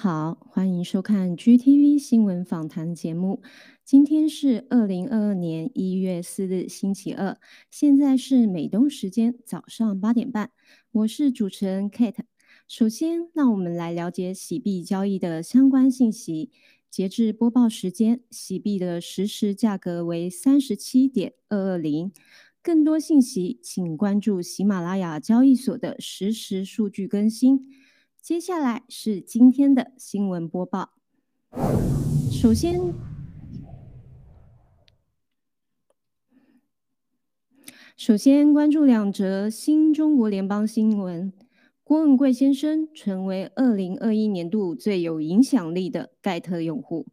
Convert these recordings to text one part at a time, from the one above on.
好，欢迎收看 GTV 新闻访谈节目。今天是二零二二年一月四日，星期二，现在是美东时间早上八点半。我是主持人 Kate。首先，让我们来了解洗币交易的相关信息。截至播报时间，洗币的实时价格为三十七点二二零。更多信息，请关注喜马拉雅交易所的实时数据更新。接下来是今天的新闻播报。首先，首先关注两则新中国联邦新闻：郭文贵先生成为二零二一年度最有影响力的盖特用户。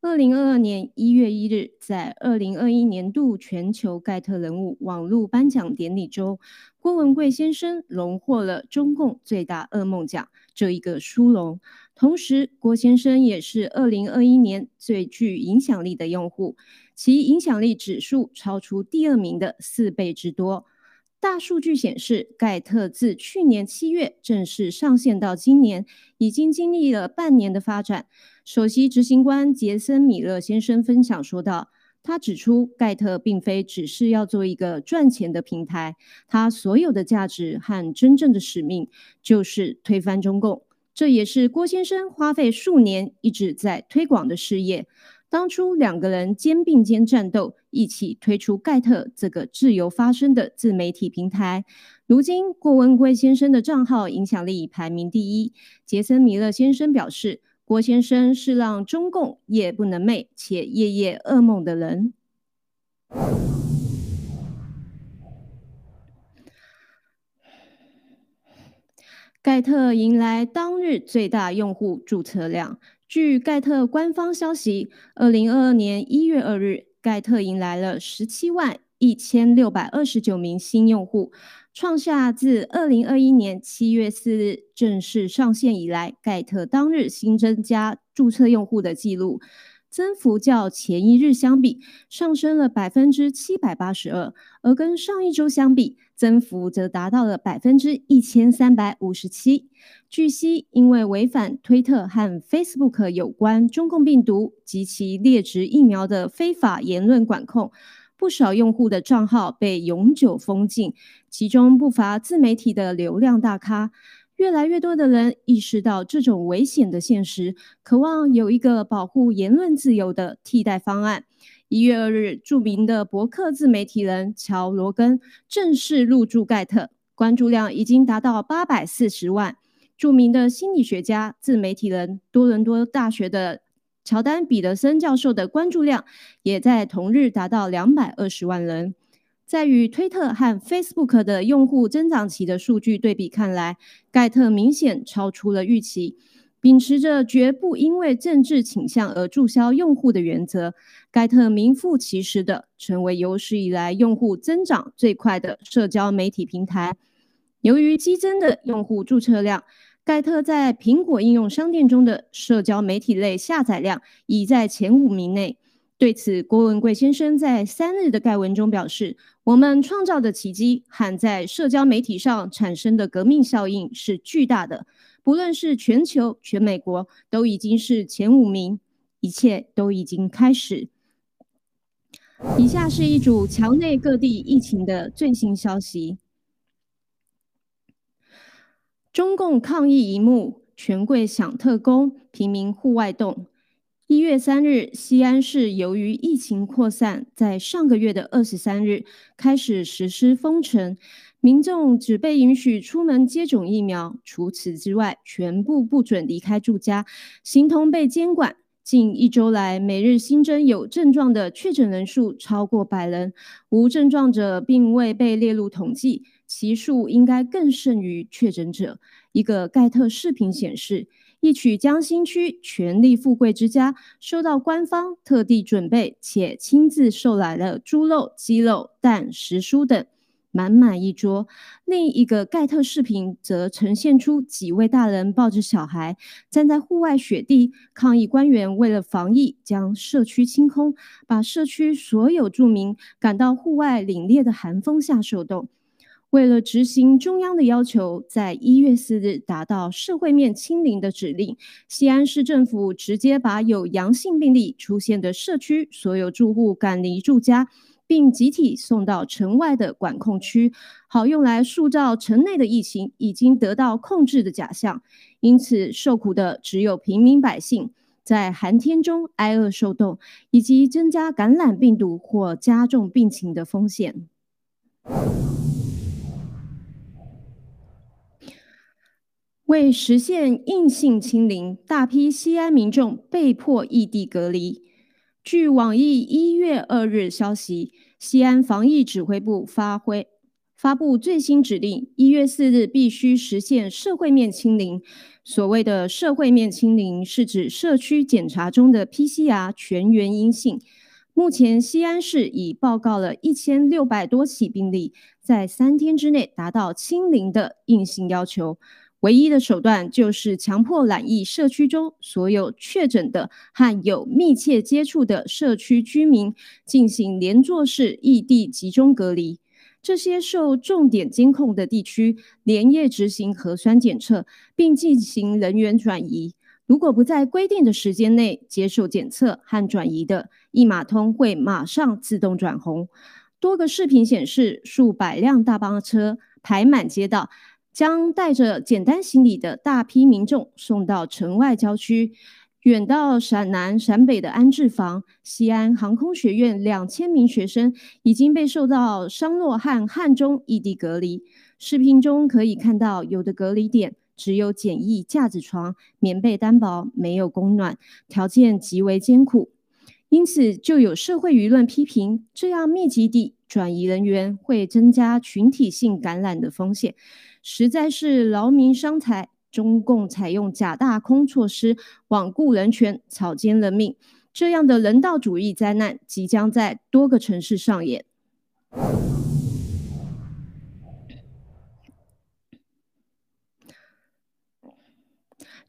二零二二年一月一日，在二零二一年度全球盖特人物网络颁奖典礼中，郭文贵先生荣获了中共最大噩梦奖这一个殊荣。同时，郭先生也是二零二一年最具影响力的用户，其影响力指数超出第二名的四倍之多。大数据显示，盖特自去年七月正式上线到今年，已经经历了半年的发展。首席执行官杰森·米勒先生分享说道：“他指出，盖特并非只是要做一个赚钱的平台，他所有的价值和真正的使命就是推翻中共。这也是郭先生花费数年一直在推广的事业。当初两个人肩并肩战斗，一起推出盖特这个自由发声的自媒体平台。如今，郭文贵先生的账号影响力排名第一。杰森·米勒先生表示。”郭先生是让中共夜不能寐且夜夜噩梦的人。盖特迎来当日最大用户注册量。据盖特官方消息，二零二二年一月二日，盖特迎来了十七万一千六百二十九名新用户。创下自二零二一年七月四日正式上线以来，盖特当日新增加注册用户的记录，增幅较前一日相比上升了百分之七百八十二，而跟上一周相比，增幅则达到了百分之一千三百五十七。据悉，因为违反推特和 Facebook 有关中共病毒及其劣质疫苗的非法言论管控。不少用户的账号被永久封禁，其中不乏自媒体的流量大咖。越来越多的人意识到这种危险的现实，渴望有一个保护言论自由的替代方案。一月二日，著名的博客自媒体人乔罗根正式入驻盖特，关注量已经达到八百四十万。著名的心理学家、自媒体人多伦多大学的。乔丹·彼得森教授的关注量也在同日达到两百二十万人。在与推特和 Facebook 的用户增长期的数据对比看来，盖特明显超出了预期。秉持着绝不因为政治倾向而注销用户的原则，盖特名副其实的成为有史以来用户增长最快的社交媒体平台。由于激增的用户注册量。盖特在苹果应用商店中的社交媒体类下载量已在前五名内。对此，郭文贵先生在三日的盖文中表示：“我们创造的奇迹和在社交媒体上产生的革命效应是巨大的，不论是全球、全美国，都已经是前五名，一切都已经开始。”以下是一组墙内各地疫情的最新消息。中共抗议一幕，权贵享特工，平民户外动。一月三日，西安市由于疫情扩散，在上个月的二十三日开始实施封城，民众只被允许出门接种疫苗，除此之外，全部不准离开住家，形同被监管。近一周来，每日新增有症状的确诊人数超过百人，无症状者并未被列入统计。其数应该更胜于确诊者。一个盖特视频显示，一曲江心区权力富贵之家收到官方特地准备且亲自售来了猪肉、鸡肉、蛋、食蔬等，满满一桌。另一个盖特视频则呈现出几位大人抱着小孩站在户外雪地抗议，官员为了防疫将社区清空，把社区所有住民赶到户外凛冽的寒风下受冻。为了执行中央的要求，在一月四日达到社会面清零的指令，西安市政府直接把有阳性病例出现的社区所有住户赶离住家，并集体送到城外的管控区，好用来塑造城内的疫情已经得到控制的假象。因此，受苦的只有平民百姓，在寒天中挨饿受冻，以及增加感染病毒或加重病情的风险。为实现硬性清零，大批西安民众被迫异地隔离。据网易一月二日消息，西安防疫指挥部发挥发布最新指令：一月四日必须实现社会面清零。所谓的社会面清零，是指社区检查中的 PCR 全员阴性。目前，西安市已报告了一千六百多起病例，在三天之内达到清零的硬性要求。唯一的手段就是强迫染疫社区中所有确诊的和有密切接触的社区居民进行连坐式异地集中隔离。这些受重点监控的地区连夜执行核酸检测，并进行人员转移。如果不在规定的时间内接受检测和转移的，一码通会马上自动转红。多个视频显示，数百辆大巴车排满街道。将带着简单行李的大批民众送到城外郊区，远到陕南、陕北的安置房。西安航空学院两千名学生已经被送到商洛和汉中异地隔离。视频中可以看到，有的隔离点只有简易架子床，棉被单薄，没有供暖，条件极为艰苦。因此，就有社会舆论批评，这样密集地转移人员会增加群体性感染的风险。实在是劳民伤财，中共采用假大空措施罔顾人权、草菅人命，这样的人道主义灾难即将在多个城市上演。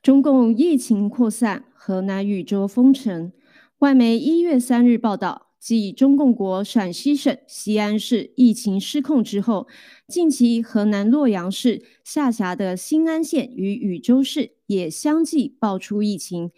中共疫情扩散，河南禹州封城。外媒一月三日报道。继中共国陕西省西安市疫情失控之后，近期河南洛阳市下辖的新安县与禹州市也相继爆出疫情。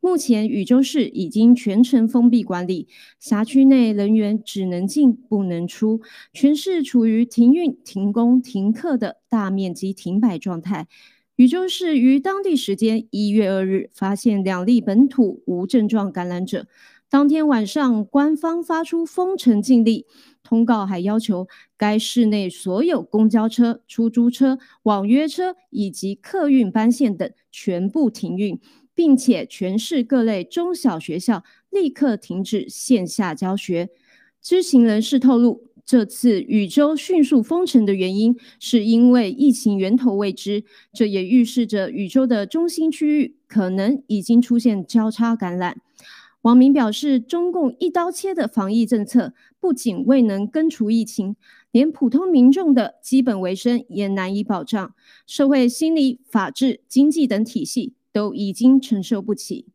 目前，禹州市已经全程封闭管理，辖区内人员只能进不能出，全市处于停运、停工、停课的大面积停摆状态。禹州市于当地时间一月二日发现两例本土无症状感染者。当天晚上，官方发出封城禁令通告，还要求该市内所有公交车、出租车、网约车以及客运班线等全部停运，并且全市各类中小学校立刻停止线下教学。知情人士透露，这次禹州迅速封城的原因，是因为疫情源头未知，这也预示着禹州的中心区域可能已经出现交叉感染。网民表示，中共一刀切的防疫政策不仅未能根除疫情，连普通民众的基本卫生也难以保障，社会、心理、法治、经济等体系都已经承受不起。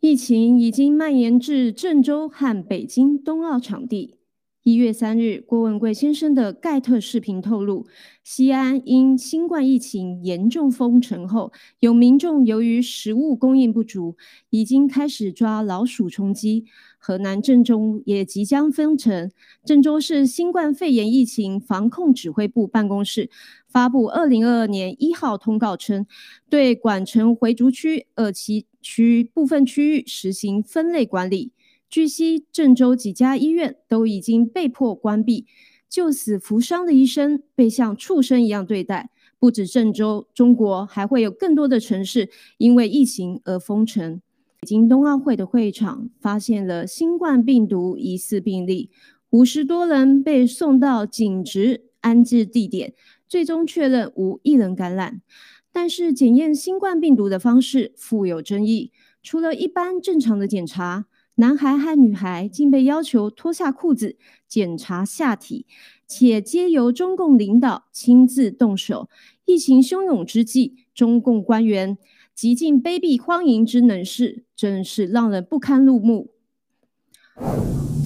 疫情已经蔓延至郑州和北京冬奥场地。一月三日，郭文贵先生的盖特视频透露，西安因新冠疫情严重封城后，有民众由于食物供应不足，已经开始抓老鼠充饥。河南郑州也即将封城。郑州市新冠肺炎疫情防控指挥部办公室发布二零二二年一号通告称，对管城回族区二七区部分区域实行分类管理。据悉，郑州几家医院都已经被迫关闭，救死扶伤的医生被像畜生一样对待。不止郑州，中国还会有更多的城市因为疫情而封城。北京冬奥会的会场发现了新冠病毒疑似病例，五十多人被送到紧急安置地点，最终确认无一人感染。但是，检验新冠病毒的方式富有争议，除了一般正常的检查。男孩和女孩竟被要求脱下裤子检查下体，且皆由中共领导亲自动手。疫情汹涌之际，中共官员极尽卑鄙荒淫之能事，真是让人不堪入目。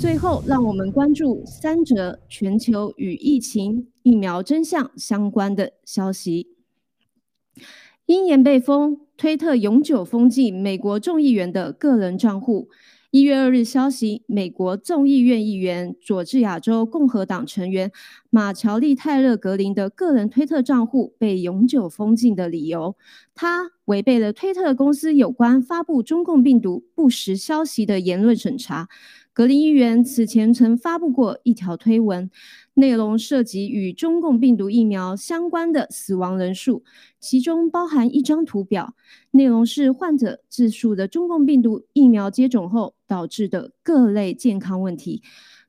最后，让我们关注三则全球与疫情疫苗真相相关的消息。因言被封，推特永久封禁美国众议员的个人账户。一月二日消息，美国众议院议员、佐治亚州共和党成员马乔丽·泰勒·格林的个人推特账户被永久封禁的理由，他违背了推特公司有关发布中共病毒不实消息的言论审查。格林议员此前曾发布过一条推文，内容涉及与中共病毒疫苗相关的死亡人数，其中包含一张图表，内容是患者自述的中共病毒疫苗接种后导致的各类健康问题。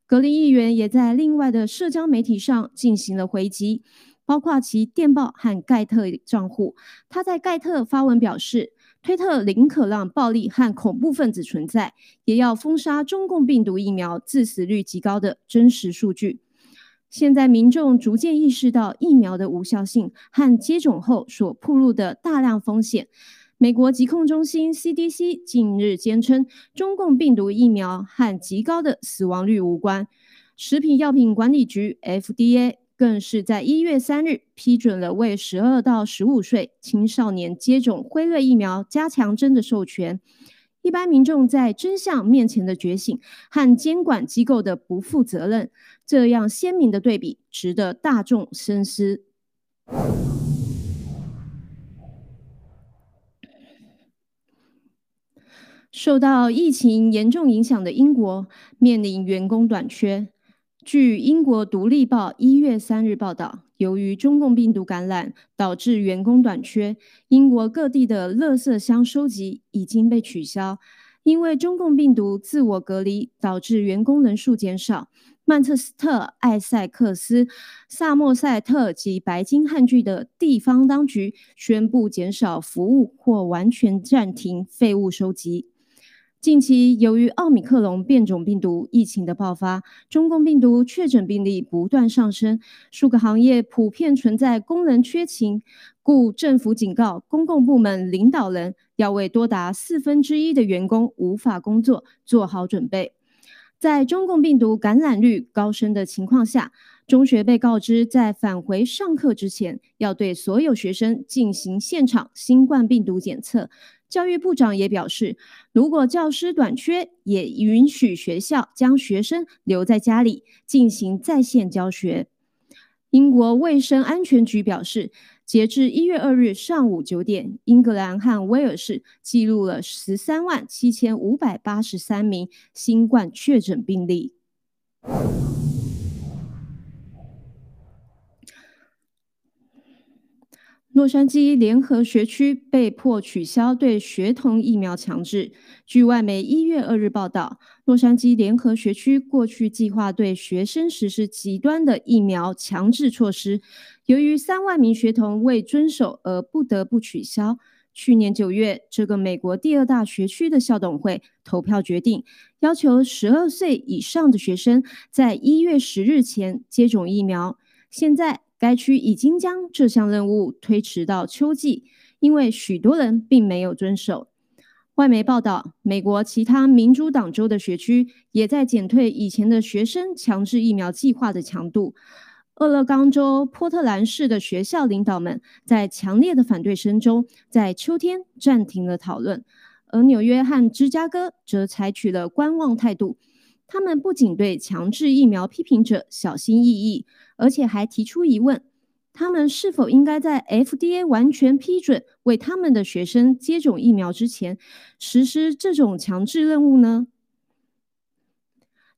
格林议员也在另外的社交媒体上进行了回击，包括其电报和盖特账户。他在盖特发文表示。推特宁可让暴力和恐怖分子存在，也要封杀中共病毒疫苗致死率极高的真实数据。现在民众逐渐意识到疫苗的无效性和接种后所暴露的大量风险。美国疾控中心 CDC 近日坚称，中共病毒疫苗和极高的死亡率无关。食品药品管理局 FDA。更是在一月三日批准了为十二到十五岁青少年接种辉瑞疫苗加强针的授权。一般民众在真相面前的觉醒和监管机构的不负责任，这样鲜明的对比，值得大众深思。受到疫情严重影响的英国面临员工短缺。据英国《独立报》一月三日报道，由于中共病毒感染导致员工短缺，英国各地的垃圾箱收集已经被取消。因为中共病毒自我隔离导致员工人数减少，曼彻斯特、埃塞克斯、萨默塞特及白金汉郡的地方当局宣布减少服务或完全暂停废物收集。近期，由于奥米克戎变种病毒疫情的爆发，中共病毒确诊病例不断上升，数个行业普遍存在工人缺勤，故政府警告公共部门领导人要为多达四分之一的员工无法工作做好准备。在中共病毒感染率高升的情况下，中学被告知在返回上课之前，要对所有学生进行现场新冠病毒检测。教育部长也表示，如果教师短缺，也允许学校将学生留在家里进行在线教学。英国卫生安全局表示，截至一月二日上午九点，英格兰和威尔士记录了十三万七千五百八十三名新冠确诊病例。洛杉矶联合学区被迫取消对学童疫苗强制。据外媒一月二日报道，洛杉矶联合学区过去计划对学生实施极端的疫苗强制措施，由于三万名学童未遵守而不得不取消。去年九月，这个美国第二大学区的校董会投票决定，要求十二岁以上的学生在一月十日前接种疫苗。现在。该区已经将这项任务推迟到秋季，因为许多人并没有遵守。外媒报道，美国其他民主党州的学区也在减退以前的学生强制疫苗计划的强度。俄勒冈州波特兰市的学校领导们在强烈的反对声中，在秋天暂停了讨论，而纽约和芝加哥则采取了观望态度。他们不仅对强制疫苗批评者小心翼翼，而且还提出疑问：他们是否应该在 FDA 完全批准为他们的学生接种疫苗之前实施这种强制任务呢？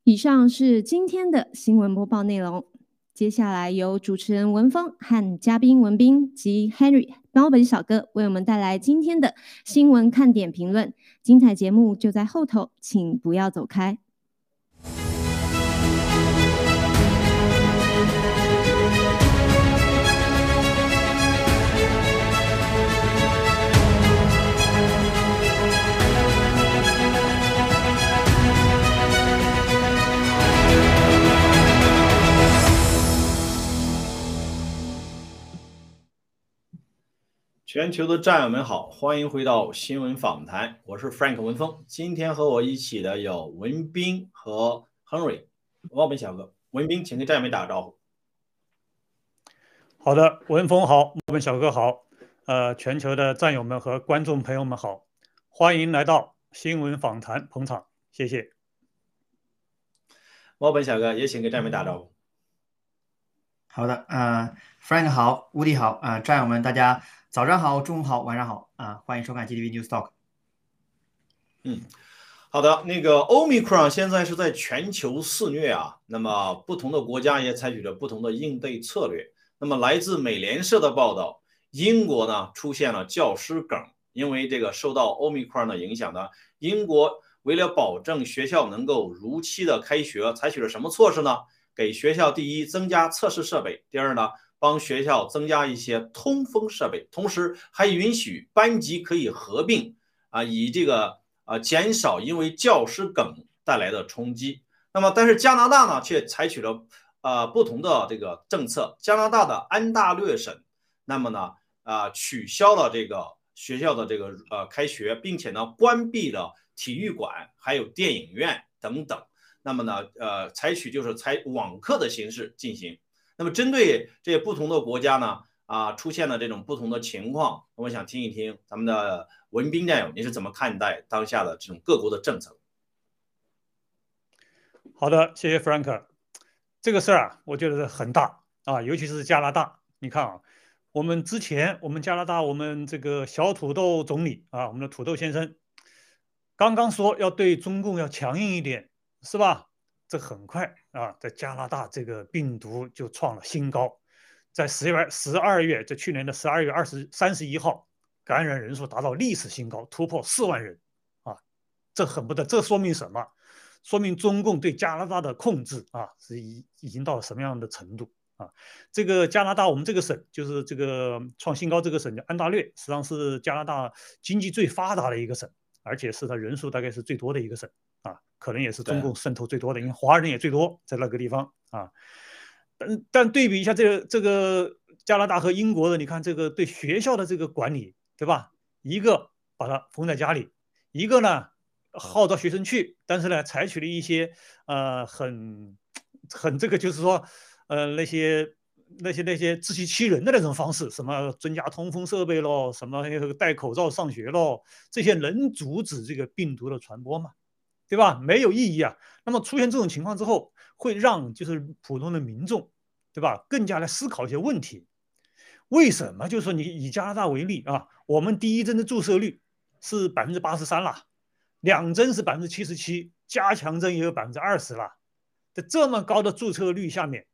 以上是今天的新闻播报内容。接下来由主持人文峰和嘉宾文斌及 Henry 猫本小哥为我们带来今天的新闻看点评论。精彩节目就在后头，请不要走开。全球的战友们好，欢迎回到新闻访谈，我是 Frank 文峰。今天和我一起的有文斌和 Henry，王本小哥。文斌，请跟战友们打个招呼。好的，文峰好，我们小哥好，呃，全球的战友们和观众朋友们好，欢迎来到新闻访谈捧场，谢谢。王本小哥也请给战友们打招呼。好的，呃，Frank 好，乌迪好，呃，战友们大家。早上好，中午好，晚上好啊！欢迎收看 GTV News Talk。嗯，好的，那个 Omicron 现在是在全球肆虐啊，那么不同的国家也采取着不同的应对策略。那么来自美联社的报道，英国呢出现了教师梗，因为这个受到 Omicron 的影响呢，英国为了保证学校能够如期的开学，采取了什么措施呢？给学校第一增加测试设备，第二呢？帮学校增加一些通风设备，同时还允许班级可以合并啊，以这个啊减少因为教师梗带来的冲击。那么，但是加拿大呢却采取了呃不同的这个政策。加拿大的安大略省，那么呢啊取消了这个学校的这个呃开学，并且呢关闭了体育馆、还有电影院等等。那么呢呃采取就是采网课的形式进行。那么，针对这些不同的国家呢，啊，出现了这种不同的情况，我想听一听咱们的文斌战友，你是怎么看待当下的这种各国的政策？好的，谢谢 Frank。这个事儿啊，我觉得很大啊，尤其是加拿大。你看啊，我们之前我们加拿大我们这个小土豆总理啊，我们的土豆先生刚刚说要对中共要强硬一点，是吧？这很快啊，在加拿大这个病毒就创了新高，在十月十二月，在去年的十二月二十三十一号，感染人数达到历史新高，突破四万人，啊，这很不得，这说明什么？说明中共对加拿大的控制啊，是已已经到了什么样的程度啊？这个加拿大，我们这个省就是这个创新高这个省叫安大略，实际上是加拿大经济最发达的一个省，而且是它人数大概是最多的一个省。啊，可能也是中共渗透最多的，因为华人也最多在那个地方啊。但但对比一下这个这个加拿大和英国的，你看这个对学校的这个管理，对吧？一个把它封在家里，一个呢号召学生去，但是呢采取了一些呃很很这个就是说呃那些那些那些自欺欺人的那种方式，什么增加通风设备咯，什么戴口罩上学咯，这些能阻止这个病毒的传播吗？对吧？没有意义啊。那么出现这种情况之后，会让就是普通的民众，对吧？更加来思考一些问题。为什么？就是说你以加拿大为例啊，我们第一针的注射率是百分之八十三了，两针是百分之七十七，加强针也有百分之二十了。在这么高的注册率下面，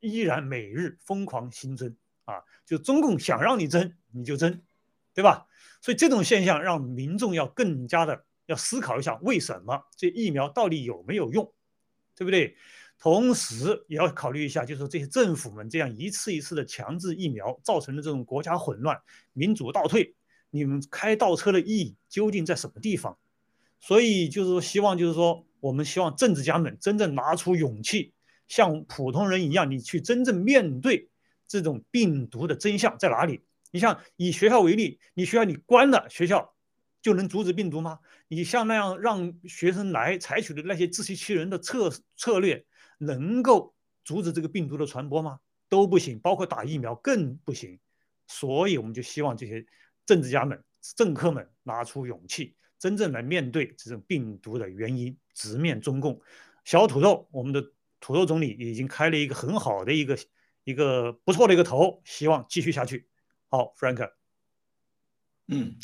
依然每日疯狂新增啊！就中共想让你增你就增，对吧？所以这种现象让民众要更加的。要思考一下，为什么这疫苗到底有没有用，对不对？同时也要考虑一下，就是这些政府们这样一次一次的强制疫苗，造成的这种国家混乱、民主倒退，你们开倒车的意义究竟在什么地方？所以就是说，希望就是说，我们希望政治家们真正拿出勇气，像普通人一样，你去真正面对这种病毒的真相在哪里？你像以学校为例，你学校你关了学校。就能阻止病毒吗？你像那样让学生来采取的那些自欺欺人的策策略，能够阻止这个病毒的传播吗？都不行，包括打疫苗更不行。所以我们就希望这些政治家们、政客们拿出勇气，真正来面对这种病毒的原因，直面中共。小土豆，我们的土豆总理已经开了一个很好的一个一个不错的一个头，希望继续下去。好，Frank，嗯。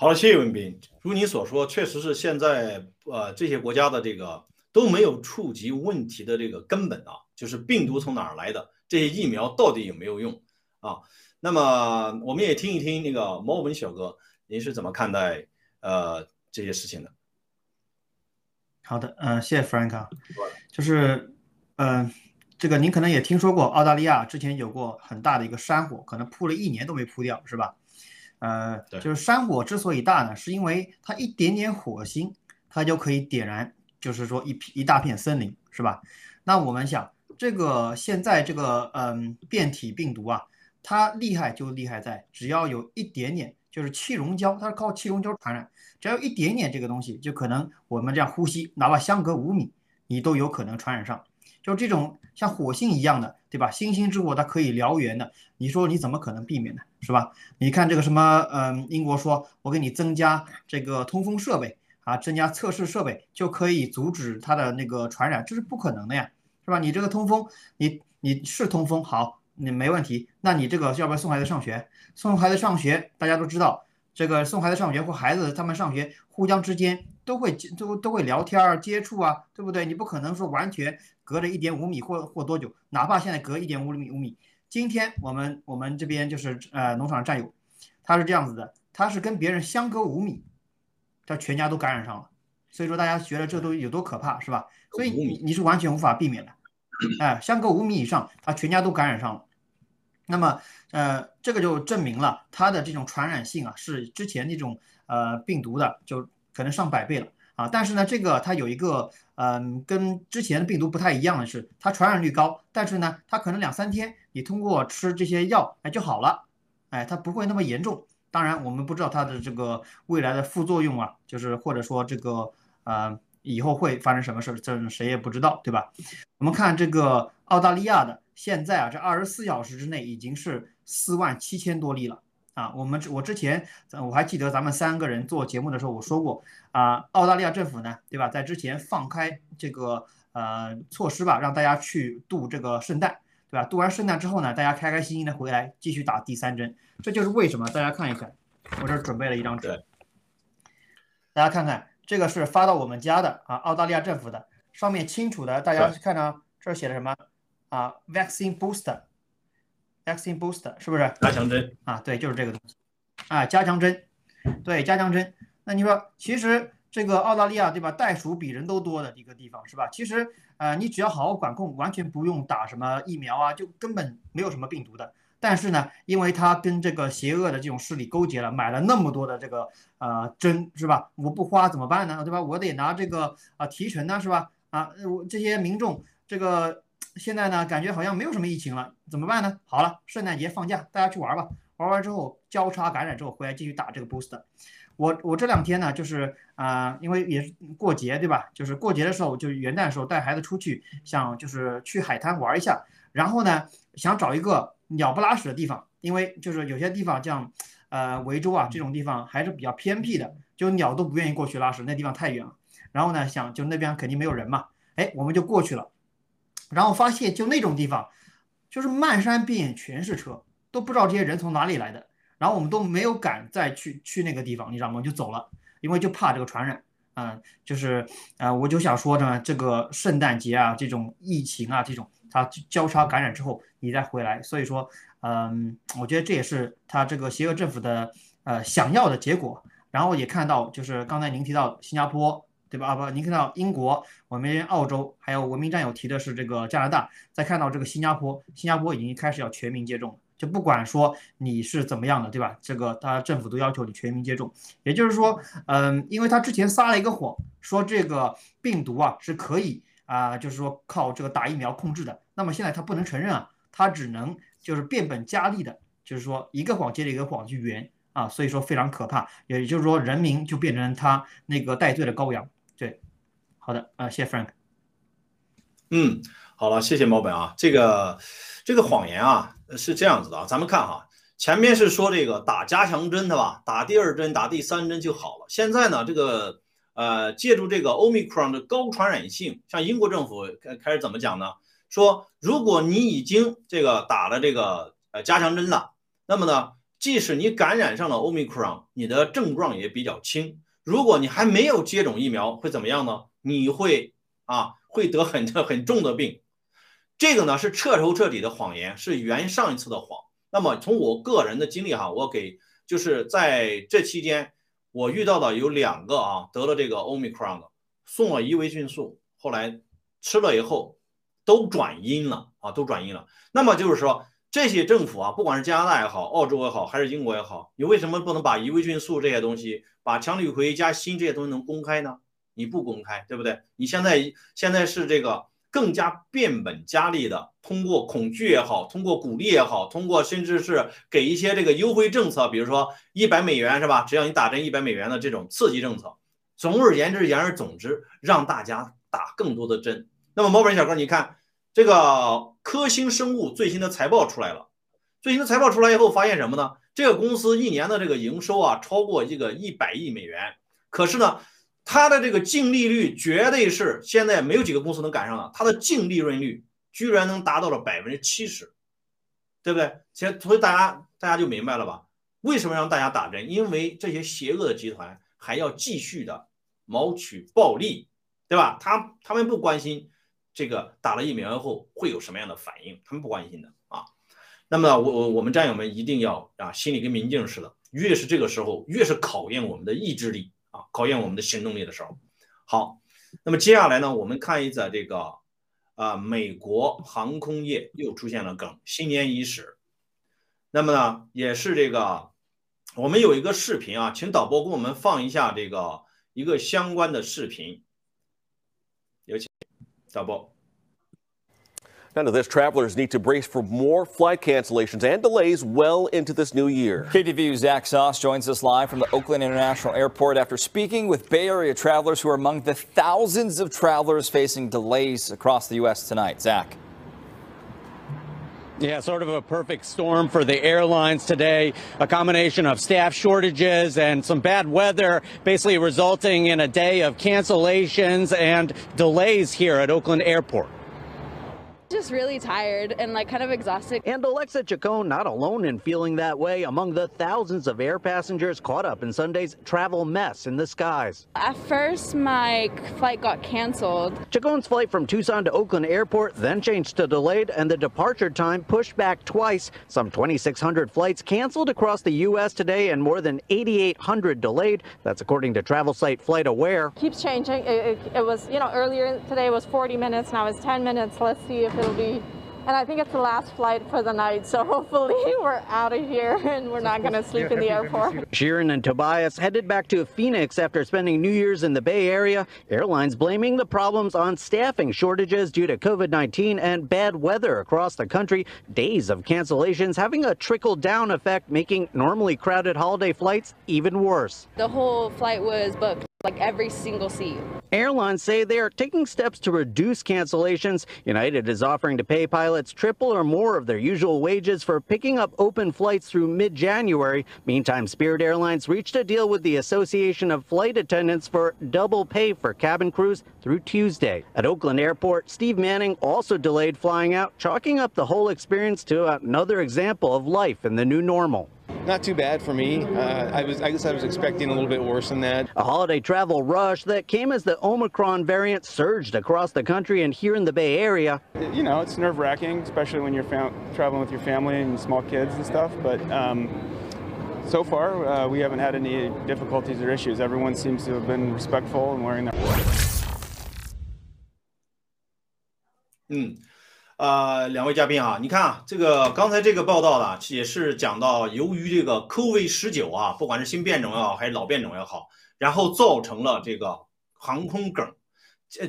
好了，谢谢文斌。如你所说，确实是现在呃这些国家的这个都没有触及问题的这个根本啊，就是病毒从哪儿来的，这些疫苗到底有没有用啊？那么我们也听一听那个毛文小哥，您是怎么看待呃这些事情的？好的，呃，谢谢 Frank，就是嗯，这个您可能也听说过，澳大利亚之前有过很大的一个山火，可能扑了一年都没扑掉，是吧？呃，就是山火之所以大呢，是因为它一点点火星，它就可以点燃，就是说一一大片森林，是吧？那我们想，这个现在这个嗯变体病毒啊，它厉害就厉害在只要有一点点，就是气溶胶，它是靠气溶胶传染，只要一点点这个东西，就可能我们这样呼吸，哪怕相隔五米，你都有可能传染上。就这种像火星一样的，对吧？星星之火它可以燎原的，你说你怎么可能避免呢？是吧？你看这个什么，嗯，英国说我给你增加这个通风设备啊，增加测试设备就可以阻止它的那个传染，这是不可能的呀，是吧？你这个通风，你你是通风好，你没问题，那你这个要不要送孩子上学？送孩子上学，大家都知道，这个送孩子上学或孩子他们上学，互相之间都会都都会聊天接触啊，对不对？你不可能说完全。隔着一点五米或或多久，哪怕现在隔一点五米五米，今天我们我们这边就是呃农场战友，他是这样子的，他是跟别人相隔五米，他全家都感染上了，所以说大家觉得这都有多可怕是吧？所以你你是完全无法避免的，哎，相隔五米以上，他全家都感染上了，那么呃这个就证明了他的这种传染性啊是之前那种呃病毒的就可能上百倍了。啊，但是呢，这个它有一个，嗯，跟之前的病毒不太一样的是，它传染率高，但是呢，它可能两三天，你通过吃这些药，哎就好了，哎，它不会那么严重。当然，我们不知道它的这个未来的副作用啊，就是或者说这个，呃，以后会发生什么事，这谁也不知道，对吧？我们看这个澳大利亚的，现在啊，这二十四小时之内已经是四万七千多例了。啊，我们我之前我还记得咱们三个人做节目的时候，我说过啊，澳大利亚政府呢，对吧，在之前放开这个呃措施吧，让大家去度这个圣诞，对吧？度完圣诞之后呢，大家开开心心的回来继续打第三针，这就是为什么。大家看一看，我这准备了一张纸，大家看看，这个是发到我们家的啊，澳大利亚政府的，上面清楚的，大家看到这写的什么啊，vaccine booster。Vaccine booster 是不是加强针啊？对，就是这个东西啊，加强针，对，加强针。那你说，其实这个澳大利亚对吧？袋鼠比人都多的一个地方是吧？其实呃，你只要好好管控，完全不用打什么疫苗啊，就根本没有什么病毒的。但是呢，因为他跟这个邪恶的这种势力勾结了，买了那么多的这个呃针是吧？我不花怎么办呢？对吧？我得拿这个啊提成呢是吧？啊，我这些民众这个。现在呢，感觉好像没有什么疫情了，怎么办呢？好了，圣诞节放假，大家去玩吧。玩完之后交叉感染之后回来继续打这个 booster。我我这两天呢，就是啊，因为也是过节对吧？就是过节的时候，就是元旦的时候带孩子出去，想就是去海滩玩一下。然后呢，想找一个鸟不拉屎的地方，因为就是有些地方像呃维州啊这种地方还是比较偏僻的，就鸟都不愿意过去拉屎，那地方太远了。然后呢，想就那边肯定没有人嘛，哎，我们就过去了。然后发现就那种地方，就是漫山遍野全是车，都不知道这些人从哪里来的。然后我们都没有敢再去去那个地方，你知道吗？就走了，因为就怕这个传染。嗯，就是呃，我就想说呢，这个圣诞节啊，这种疫情啊，这种它交叉感染之后，你再回来，所以说，嗯，我觉得这也是他这个邪恶政府的呃想要的结果。然后也看到，就是刚才您提到新加坡。对吧？啊不，您看到英国，我们澳洲，还有文明战友提的是这个加拿大，再看到这个新加坡，新加坡已经开始要全民接种，就不管说你是怎么样的，对吧？这个他政府都要求你全民接种，也就是说，嗯，因为他之前撒了一个谎，说这个病毒啊是可以啊，就是说靠这个打疫苗控制的，那么现在他不能承认啊，他只能就是变本加厉的，就是说一个谎接着一个谎去圆啊，所以说非常可怕，也就是说人民就变成他那个带罪的羔羊。好的啊，谢谢 Frank。嗯，好了，谢谢毛本啊。这个这个谎言啊是这样子的啊，咱们看哈，前面是说这个打加强针的吧，打第二针、打第三针就好了。现在呢，这个呃，借助这个 Omicron 的高传染性，像英国政府开开始怎么讲呢？说如果你已经这个打了这个呃加强针了，那么呢，即使你感染上了 Omicron，你的症状也比较轻。如果你还没有接种疫苗，会怎么样呢？你会啊，会得很 很重的病。这个呢是彻头彻底的谎言，是原上一次的谎。那么从我个人的经历哈，我给就是在这期间，我遇到的有两个啊得了这个 Omicron 的，送了伊维菌素，后来吃了以后都转阴了啊，都转阴了。那么就是说。这些政府啊，不管是加拿大也好，澳洲也好，还是英国也好，你为什么不能把伊维菌素这些东西，把羟氯喹加锌这些东西能公开呢？你不公开，对不对？你现在现在是这个更加变本加厉的通过恐惧也好，通过鼓励也好，通过甚至是给一些这个优惠政策，比如说一百美元是吧？只要你打针一百美元的这种刺激政策。总而言之，言而总之，让大家打更多的针。那么毛本小哥，你看这个科兴生物最新的财报出来了，最新的财报出来以后，发现什么呢？这个公司一年的这个营收啊，超过这个一百亿美元。可是呢，它的这个净利率绝对是现在没有几个公司能赶上的，它的净利润率居然能达到了百分之七十，对不对？先所以大家大家就明白了吧？为什么让大家打针？因为这些邪恶的集团还要继续的谋取暴利，对吧？他他们不关心这个打了疫苗后会有什么样的反应，他们不关心的啊。那么我我我们战友们一定要啊，心里跟明镜似的，越是这个时候，越是考验我们的意志力。啊，考验我们的行动力的时候，好，那么接下来呢，我们看一则这个，啊，美国航空业又出现了梗，新年伊始，那么呢，也是这个，我们有一个视频啊，请导播给我们放一下这个一个相关的视频，有请导播。None of this, travelers need to brace for more flight cancellations and delays well into this new year. KTVU's Zach Sauce joins us live from the Oakland International Airport after speaking with Bay Area travelers who are among the thousands of travelers facing delays across the U.S. tonight. Zach. Yeah, sort of a perfect storm for the airlines today. A combination of staff shortages and some bad weather, basically resulting in a day of cancellations and delays here at Oakland Airport. Just really tired and like kind of exhausted. And Alexa Chacon not alone in feeling that way among the thousands of air passengers caught up in Sunday's travel mess in the skies. At first, my flight got canceled. Chacon's flight from Tucson to Oakland Airport then changed to delayed and the departure time pushed back twice. Some 2,600 flights canceled across the U.S. today and more than 8,800 delayed. That's according to travel site Flight Aware. Keeps changing. It, it, it was, you know, earlier today was 40 minutes. Now it's 10 minutes. Let's see if it'll be and I think it's the last flight for the night, so hopefully we're out of here and we're not going to sleep in the airport. Sheeran and Tobias headed back to Phoenix after spending New Year's in the Bay Area. Airlines blaming the problems on staffing shortages due to COVID-19 and bad weather across the country. Days of cancellations having a trickle-down effect, making normally crowded holiday flights even worse. The whole flight was booked like every single seat. Airlines say they are taking steps to reduce cancellations. United is offering to pay pilots triple or more of their usual wages for picking up open flights through mid-January. Meantime, Spirit Airlines reached a deal with the Association of Flight Attendants for double pay for cabin crews through Tuesday. At Oakland Airport, Steve Manning also delayed flying out, chalking up the whole experience to another example of life in the new normal. Not too bad for me. Uh, I was, I guess, I was expecting a little bit worse than that. A holiday travel rush that came as the Omicron variant surged across the country and here in the Bay Area. You know, it's nerve-wracking, especially when you're traveling with your family and small kids and stuff. But um, so far, uh, we haven't had any difficulties or issues. Everyone seems to have been respectful and wearing their. 嗯。呃，两位嘉宾啊，你看啊，这个刚才这个报道呢，也是讲到，由于这个 COVID 十九啊，不管是新变种也好，还是老变种也好，然后造成了这个航空梗，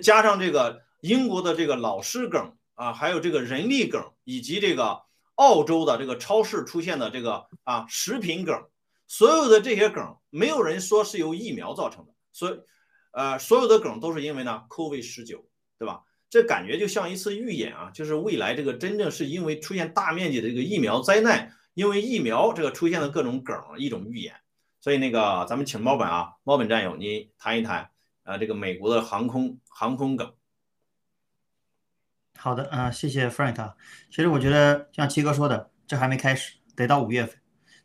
加上这个英国的这个老师梗啊，还有这个人力梗，以及这个澳洲的这个超市出现的这个啊食品梗，所有的这些梗，没有人说是由疫苗造成的，所以，呃，所有的梗都是因为呢 COVID 十九，对吧？这感觉就像一次预演啊，就是未来这个真正是因为出现大面积的这个疫苗灾难，因为疫苗这个出现的各种梗一种预演。所以那个咱们请猫本啊，猫本战友你谈一谈啊，这个美国的航空航空梗。好的啊，谢谢 Frank。其实我觉得像七哥说的，这还没开始，得到五月份，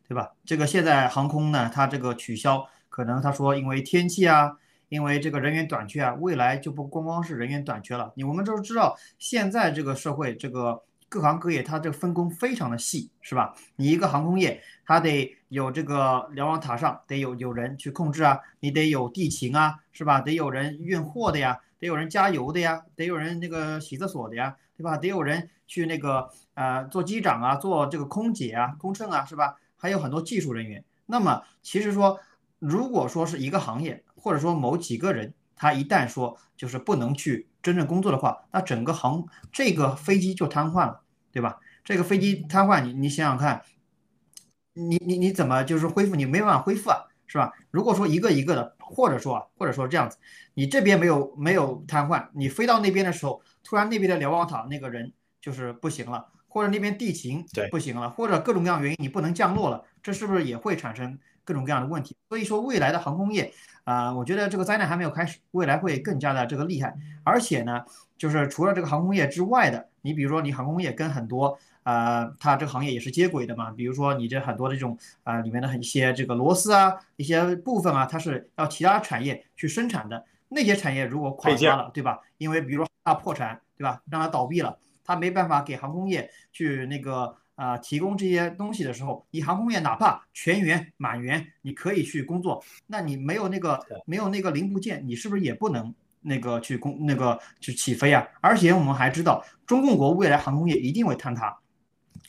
对吧？这个现在航空呢，它这个取消，可能他说因为天气啊。因为这个人员短缺啊，未来就不光光是人员短缺了。你我们都知道，现在这个社会，这个各行各业它这个分工非常的细，是吧？你一个航空业，它得有这个瞭望塔上得有有人去控制啊，你得有地勤啊，是吧？得有人运货的呀，得有人加油的呀，得有人那个洗厕所的呀，对吧？得有人去那个呃做机长啊，做这个空姐啊、空乘啊，是吧？还有很多技术人员。那么其实说，如果说是一个行业，或者说某几个人，他一旦说就是不能去真正工作的话，那整个航这个飞机就瘫痪了，对吧？这个飞机瘫痪，你你想想看，你你你怎么就是恢复？你没办法恢复啊，是吧？如果说一个一个的，或者说啊，或者说这样子，你这边没有没有瘫痪，你飞到那边的时候，突然那边的瞭望塔那个人就是不行了，或者那边地形不行了，或者各种各样原因你不能降落了，这是不是也会产生各种各样的问题？所以说未来的航空业啊，我觉得这个灾难还没有开始，未来会更加的这个厉害。而且呢，就是除了这个航空业之外的，你比如说你航空业跟很多。啊，它这个行业也是接轨的嘛，比如说你这很多的这种啊里面的一些这个螺丝啊，一些部分啊，它是要其他产业去生产的。那些产业如果垮塌了，对吧？因为比如说它破产，对吧？让它倒闭了，它没办法给航空业去那个啊提供这些东西的时候，你航空业哪怕全员满员，你可以去工作，那你没有那个没有那个零部件，你是不是也不能那个去工那个去起飞啊？而且我们还知道，中共国未来航空业一定会坍塌。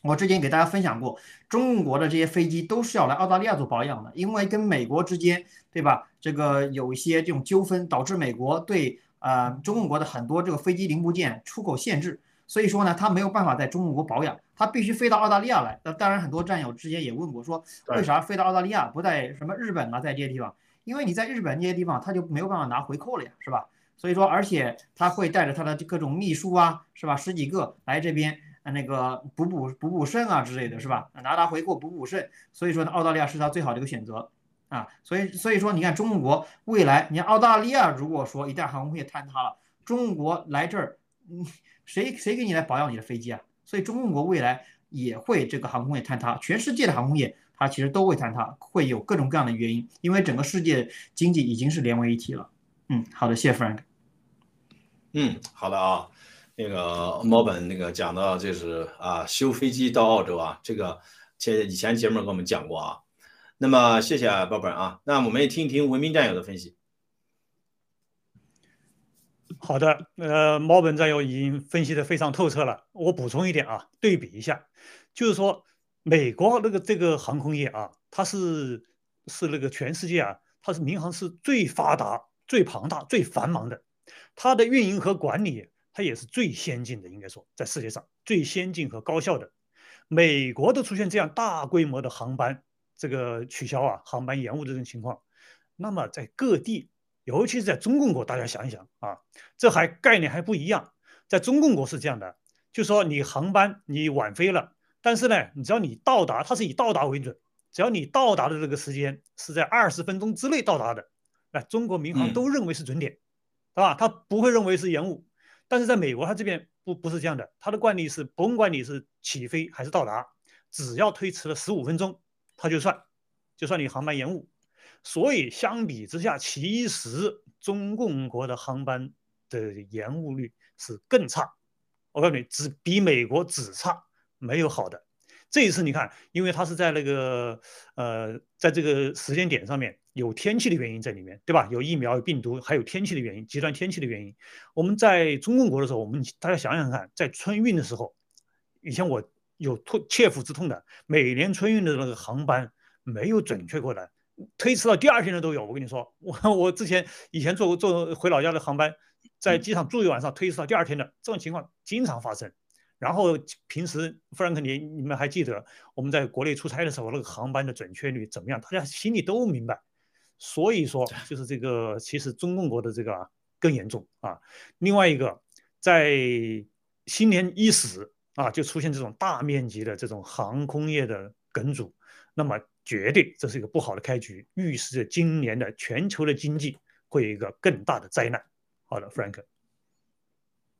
我之前给大家分享过，中国的这些飞机都是要来澳大利亚做保养的，因为跟美国之间，对吧？这个有一些这种纠纷，导致美国对呃中共国的很多这个飞机零部件出口限制，所以说呢，他没有办法在中国保养，他必须飞到澳大利亚来。那当然，很多战友之前也问过，说为啥飞到澳大利亚，不在什么日本啊，在这些地方？因为你在日本那些地方，他就没有办法拿回扣了呀，是吧？所以说，而且他会带着他的各种秘书啊，是吧？十几个来这边。那个补补补补肾啊之类的是吧？拿拿回扣补补肾，所以说呢，澳大利亚是他最好的一个选择啊。所以所以说，你看中国未来，你看澳大利亚如果说一旦航空业坍塌了，中国来这儿，嗯，谁谁给你来保养你的飞机啊？所以中国未来也会这个航空业坍塌，全世界的航空业它其实都会坍塌，会有各种各样的原因，因为整个世界经济已经是连为一体了。嗯，好的，谢谢 Frank。嗯，好的啊。那个猫本那个讲到就是啊，修飞机到澳洲啊，这个前以前节目跟我们讲过啊。那么谢谢啊，猫本啊。那我们也听一听文明战友的分析。好的，呃，猫本战友已经分析的非常透彻了。我补充一点啊，对比一下，就是说美国那个这个航空业啊，它是是那个全世界啊，它是民航是最发达、最庞大、最繁忙的，它的运营和管理。它也是最先进的，应该说在世界上最先进和高效的。美国都出现这样大规模的航班这个取消啊，航班延误这种情况，那么在各地，尤其是在中共国，大家想一想啊，这还概念还不一样。在中共国是这样的，就说你航班你晚飞了，但是呢，你只要你到达，它是以到达为准，只要你到达的这个时间是在二十分钟之内到达的，那中国民航都认为是准点，对吧？他不会认为是延误。但是在美国，他这边不不是这样的，他的惯例是，甭管你是起飞还是到达，只要推迟了十五分钟，他就算，就算你航班延误。所以相比之下，其实中共国的航班的延误率是更差。我告诉你，只比美国只差，没有好的。这一次你看，因为它是在那个呃，在这个时间点上面。有天气的原因在里面，对吧？有疫苗、有病毒，还有天气的原因，极端天气的原因。我们在中共国的时候，我们大家想想看，在春运的时候，以前我有痛切肤之痛的，每年春运的那个航班没有准确过的，推迟到第二天的都有。我跟你说，我 我之前以前坐坐回老家的航班，在机场住一晚上，推迟到第二天的这种情况经常发生。然后平时弗兰克林，你们还记得我们在国内出差的时候，那个航班的准确率怎么样？大家心里都明白。所以说，就是这个，其实中共国的这个更严重啊。另外一个，在新年伊始啊，就出现这种大面积的这种航空业的梗阻，那么绝对这是一个不好的开局，预示着今年的全球的经济会有一个更大的灾难。好的，Frank。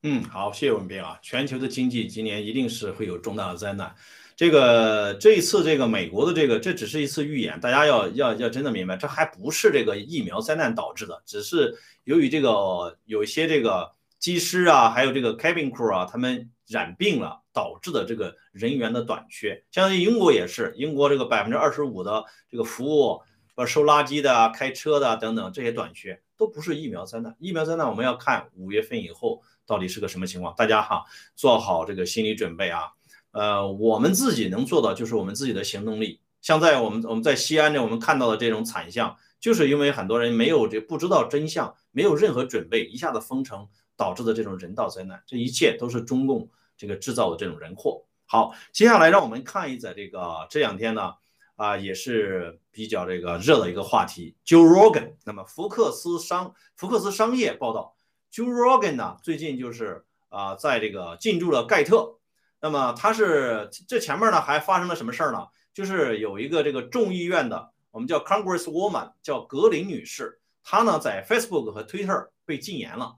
嗯，好，谢谢文斌啊。全球的经济今年一定是会有重大的灾难。这个这一次这个美国的这个，这只是一次预演，大家要要要真的明白，这还不是这个疫苗灾难导致的，只是由于这个有一些这个机师啊，还有这个 cabin crew 啊，他们染病了导致的这个人员的短缺。像英国也是，英国这个百分之二十五的这个服务，呃，收垃圾的、开车的等等这些短缺，都不是疫苗灾难。疫苗灾难我们要看五月份以后到底是个什么情况，大家哈做好这个心理准备啊。呃，我们自己能做的就是我们自己的行动力。像在我们我们在西安呢，我们看到的这种惨象，就是因为很多人没有这不知道真相，没有任何准备，一下子封城，导致的这种人道灾难，这一切都是中共这个制造的这种人祸。好，接下来让我们看一则这个这两天呢啊也是比较这个热的一个话题，Joe Rogan。那么福克斯商福克斯商业报道，Joe Rogan 呢最近就是啊在这个进驻了盖特。那么他是这前面呢还发生了什么事儿呢？就是有一个这个众议院的我们叫 Congresswoman 叫格林女士，她呢在 Facebook 和 Twitter 被禁言了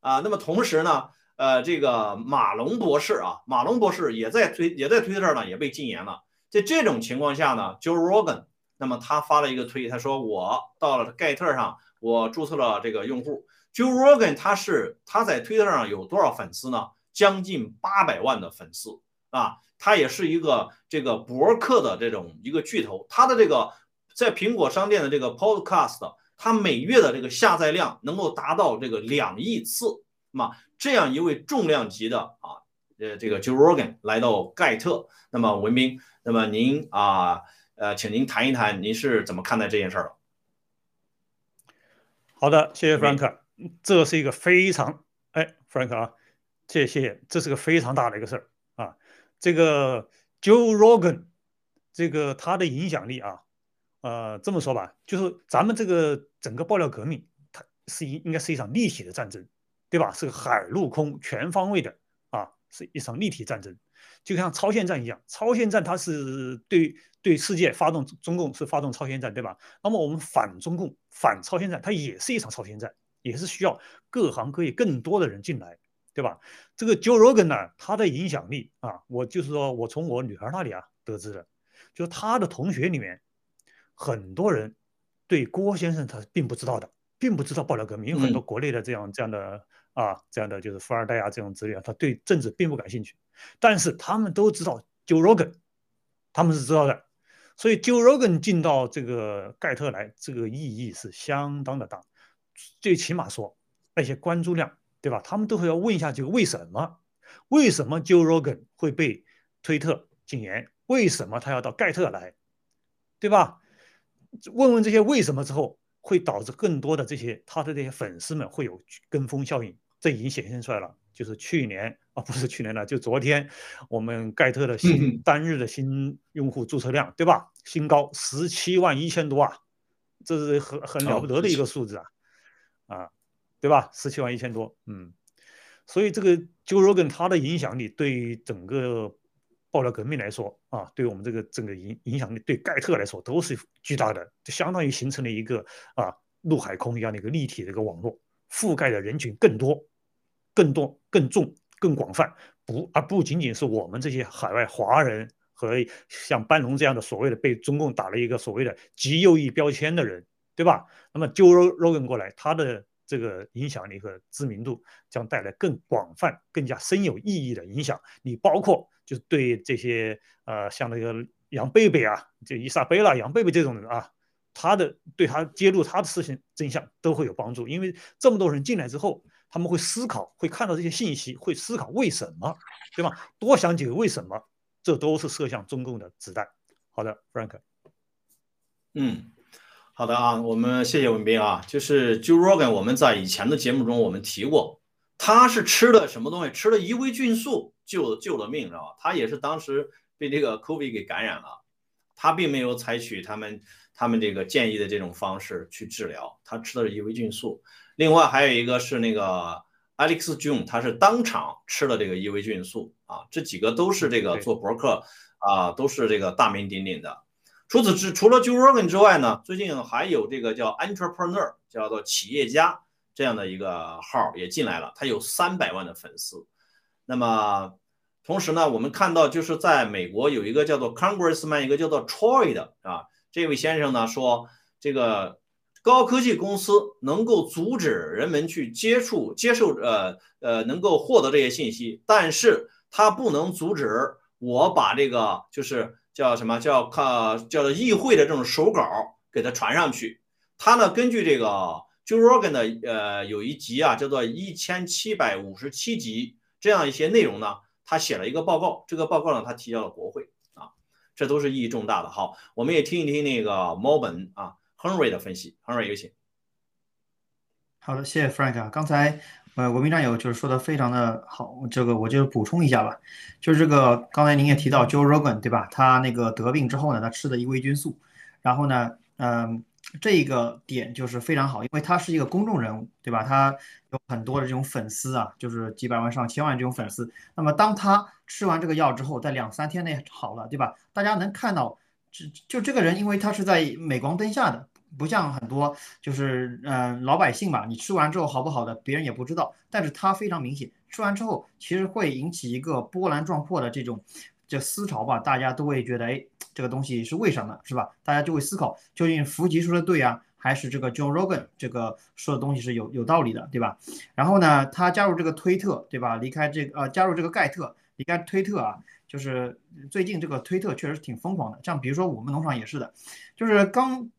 啊。那么同时呢，呃，这个马龙博士啊，马龙博士也在推也在推特上也被禁言了。在这种情况下呢，Joe Rogan，那么他发了一个推，他说我到了盖特上，我注册了这个用户。Joe Rogan 他是他在推特上有多少粉丝呢？将近八百万的粉丝啊，他也是一个这个博客的这种一个巨头。他的这个在苹果商店的这个 Podcast，他每月的这个下载量能够达到这个两亿次。那么这样一位重量级的啊，呃，这个 Joe Rogan 来到盖特，那么文斌，那么您啊，呃，请您谈一谈您是怎么看待这件事儿好的，谢谢 Frank，这是一个非常哎，Frank 啊。谢谢，这是个非常大的一个事儿啊！这个 Joe Rogan，这个他的影响力啊，呃，这么说吧，就是咱们这个整个爆料革命，它是一应该是一场立体的战争，对吧？是个海陆空全方位的啊，是一场立体战争，就像超限战一样。超限战它是对对世界发动中共是发动超限战，对吧？那么我们反中共反超限战，它也是一场超限战，也是需要各行各业更多的人进来。对吧？这个 Joe Rogan 呢，他的影响力啊，我就是说我从我女儿那里啊得知的，就是他的同学里面，很多人对郭先生他并不知道的，并不知道爆料革命，有很多国内的这样这样的啊这样的就是富二代啊这种资料，他对政治并不感兴趣，但是他们都知道 Joe Rogan，他们是知道的，所以 Joe Rogan 进到这个盖特来，这个意义是相当的大，最起码说那些关注量。对吧？他们都会要问一下这个为什么？为什么 Joe Rogan 会被推特禁言？为什么他要到盖特来？对吧？问问这些为什么之后，会导致更多的这些他的这些粉丝们会有跟风效应。这已经显现出来了。就是去年啊，不是去年了，就昨天，我们盖特的新单日的新用户注册量，对吧？新高十七万一千多啊，这是很很了不得的一个数字啊，啊。对吧？十七万一千多，嗯，所以这个 Joe Rogan 他的影响力对整个爆料革命来说啊，对我们这个整个影影响力对盖特来说都是巨大的，就相当于形成了一个啊陆海空一样的一个立体的一个网络，覆盖的人群更多、更多、更重、更广泛，不而不仅仅是我们这些海外华人和像班农这样的所谓的被中共打了一个所谓的极右翼标签的人，对吧？那么 Joe Rogan 过来，他的这个影响力和知名度将带来更广泛、更加深有意义的影响。你包括就是对这些呃，像那个杨贝贝啊，就伊莎贝拉、杨贝贝这种人啊，他的对他揭露他的事情真相都会有帮助。因为这么多人进来之后，他们会思考，会看到这些信息，会思考为什么，对吧？多想几个为什么，这都是射向中共的子弹。好的，Frank，嗯。好的啊，我们谢谢文斌啊。就是 Joe Rogan，我们在以前的节目中我们提过，他是吃的什么东西？吃了伊维菌素救救了命，知道吧？他也是当时被这个 COVID 给感染了，他并没有采取他们他们这个建议的这种方式去治疗，他吃的是伊维菌素。另外还有一个是那个 Alex Jones，他是当场吃了这个伊维菌素啊。这几个都是这个做博客啊，都是这个大名鼎鼎的。除此之除了 Joe Rogan 之外呢，最近还有这个叫 Entrepreneur，叫做企业家这样的一个号也进来了，他有三百万的粉丝。那么同时呢，我们看到就是在美国有一个叫做 Congressman，一个叫做 Troy 的啊，这位先生呢说，这个高科技公司能够阻止人们去接触、接受呃呃能够获得这些信息，但是他不能阻止我把这个就是。叫什么叫靠叫做议会的这种手稿给他传上去，他呢根据这个 Joe Rogan 的呃有一集啊叫做一千七百五十七集这样一些内容呢，他写了一个报告，这个报告呢他提交了国会，这都是意义重大的。好，我们也听一听那个猫本啊 Henry 的分析，Henry 有请。好的，谢谢 Frank 啊，刚才。呃，文明战友就是说的非常的好，这个我就补充一下吧，就是这个刚才您也提到 Joe Rogan 对吧？他那个得病之后呢，他吃的一味菌素，然后呢，嗯，这个点就是非常好，因为他是一个公众人物对吧？他有很多的这种粉丝啊，就是几百万上千万这种粉丝。那么当他吃完这个药之后，在两三天内好了对吧？大家能看到，就就这个人，因为他是在镁光灯下的。不像很多就是嗯老百姓吧，你吃完之后好不好的，别人也不知道。但是他非常明显，吃完之后其实会引起一个波澜壮阔的这种这思潮吧，大家都会觉得哎，这个东西是为什么，是吧？大家就会思考，究竟福吉说的对啊，还是这个 Joe Rogan 这个说的东西是有有道理的，对吧？然后呢，他加入这个推特，对吧？离开这个呃，加入这个盖特，离开推特啊，就是最近这个推特确实挺疯狂的。像比如说我们农场也是的，就是刚。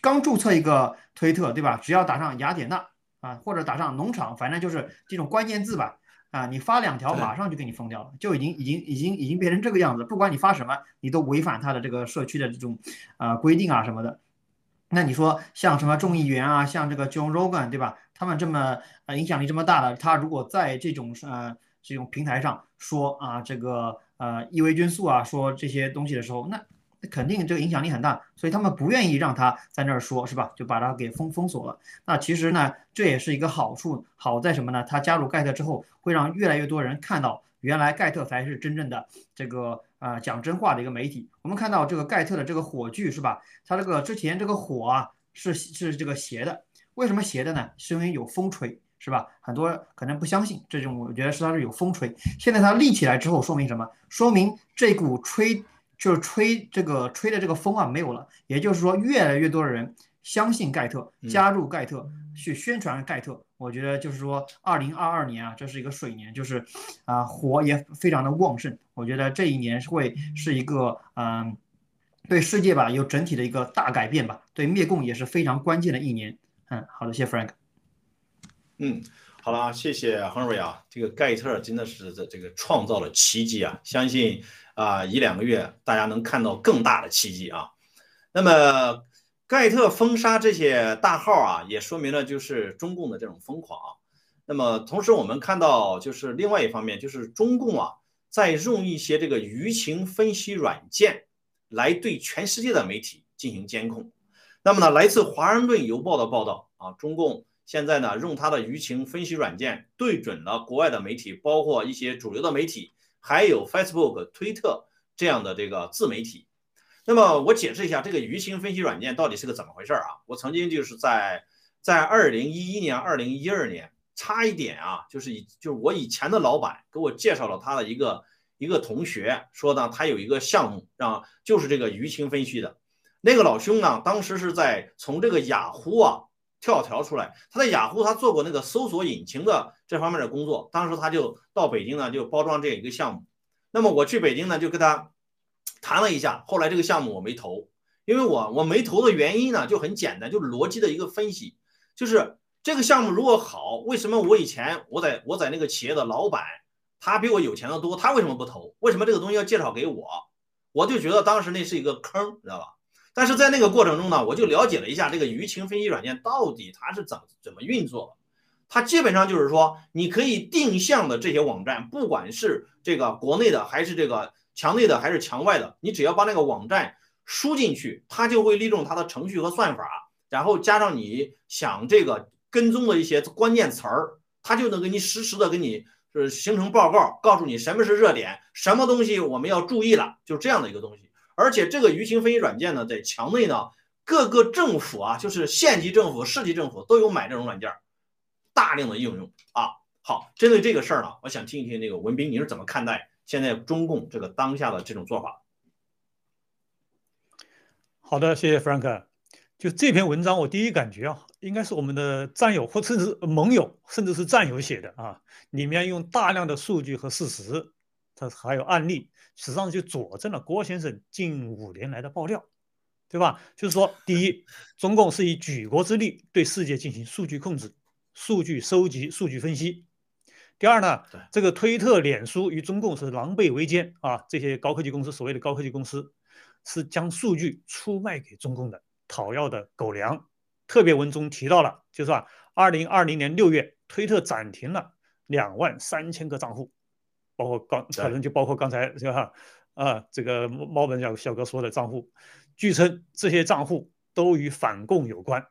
刚注册一个推特，对吧？只要打上雅典娜啊，或者打上农场，反正就是这种关键字吧。啊，你发两条，马上就给你封掉了，就已经已经已经已经变成这个样子。不管你发什么，你都违反他的这个社区的这种啊规定啊什么的。那你说像什么众议员啊，像这个 John Rogan，对吧？他们这么呃影响力这么大的，他如果在这种呃这种平台上说啊这个呃异维菌素啊说这些东西的时候，那。那肯定这个影响力很大，所以他们不愿意让他在那儿说，是吧？就把他给封封锁了。那其实呢，这也是一个好处，好在什么呢？他加入盖特之后，会让越来越多人看到，原来盖特才是真正的这个呃讲真话的一个媒体。我们看到这个盖特的这个火炬，是吧？他这个之前这个火啊是是这个斜的，为什么斜的呢？是因为有风吹，是吧？很多可能不相信这种，我觉得是它是有风吹。现在它立起来之后，说明什么？说明这股吹。就是吹这个吹的这个风啊没有了，也就是说越来越多的人相信盖特，加入盖特去宣传盖特。我觉得就是说，二零二二年啊，这是一个水年，就是啊火也非常的旺盛。我觉得这一年会是一个嗯，对世界吧有整体的一个大改变吧，对灭共也是非常关键的一年。嗯，好的，谢谢 Frank。嗯。好了，谢谢 Henry 啊，这个盖特真的是这这个创造了奇迹啊！相信啊一两个月大家能看到更大的奇迹啊。那么盖特封杀这些大号啊，也说明了就是中共的这种疯狂。那么同时我们看到就是另外一方面，就是中共啊在用一些这个舆情分析软件来对全世界的媒体进行监控。那么呢，来自华盛顿邮报的报道啊，中共。现在呢，用它的舆情分析软件对准了国外的媒体，包括一些主流的媒体，还有 Facebook、推特这样的这个自媒体。那么我解释一下这个舆情分析软件到底是个怎么回事啊？我曾经就是在在二零一一年、二零一二年，差一点啊，就是以就是我以前的老板给我介绍了他的一个一个同学，说呢他有一个项目，让就是这个舆情分析的。那个老兄呢，当时是在从这个雅虎啊。跳槽出来，他在雅虎他做过那个搜索引擎的这方面的工作，当时他就到北京呢，就包装这一个项目。那么我去北京呢，就跟他谈了一下，后来这个项目我没投，因为我我没投的原因呢就很简单，就是逻辑的一个分析，就是这个项目如果好，为什么我以前我在我在那个企业的老板他比我有钱的多，他为什么不投？为什么这个东西要介绍给我？我就觉得当时那是一个坑，知道吧？但是在那个过程中呢，我就了解了一下这个舆情分析软件到底它是怎么怎么运作。它基本上就是说，你可以定向的这些网站，不管是这个国内的还是这个墙内的还是墙外的，你只要把那个网站输进去，它就会利用它的程序和算法，然后加上你想这个跟踪的一些关键词儿，它就能给你实时的给你是形成报告，告诉你什么是热点，什么东西我们要注意了，就这样的一个东西。而且这个舆情分析软件呢，在墙内呢，各个政府啊，就是县级政府、市级政府都有买这种软件，大量的应用啊。好，针对这个事儿呢，我想听一听那个文斌，你是怎么看待现在中共这个当下的这种做法？好的，谢谢 Frank。就这篇文章，我第一感觉啊，应该是我们的战友或甚至盟友，甚至是战友写的啊，里面用大量的数据和事实，它还有案例。实际上就佐证了郭先生近五年来的爆料，对吧？就是说，第一，中共是以举国之力对世界进行数据控制、数据收集、数据分析。第二呢，这个推特、脸书与中共是狼狈为奸啊！这些高科技公司，所谓的高科技公司，是将数据出卖给中共的讨要的狗粮。特别文中提到了，就是说，二零二零年六月，推特暂停了两万三千个账户，包括刚可能就包括刚才是吧？啊，这个猫本小小哥说的账户，据称这些账户都与反共有关。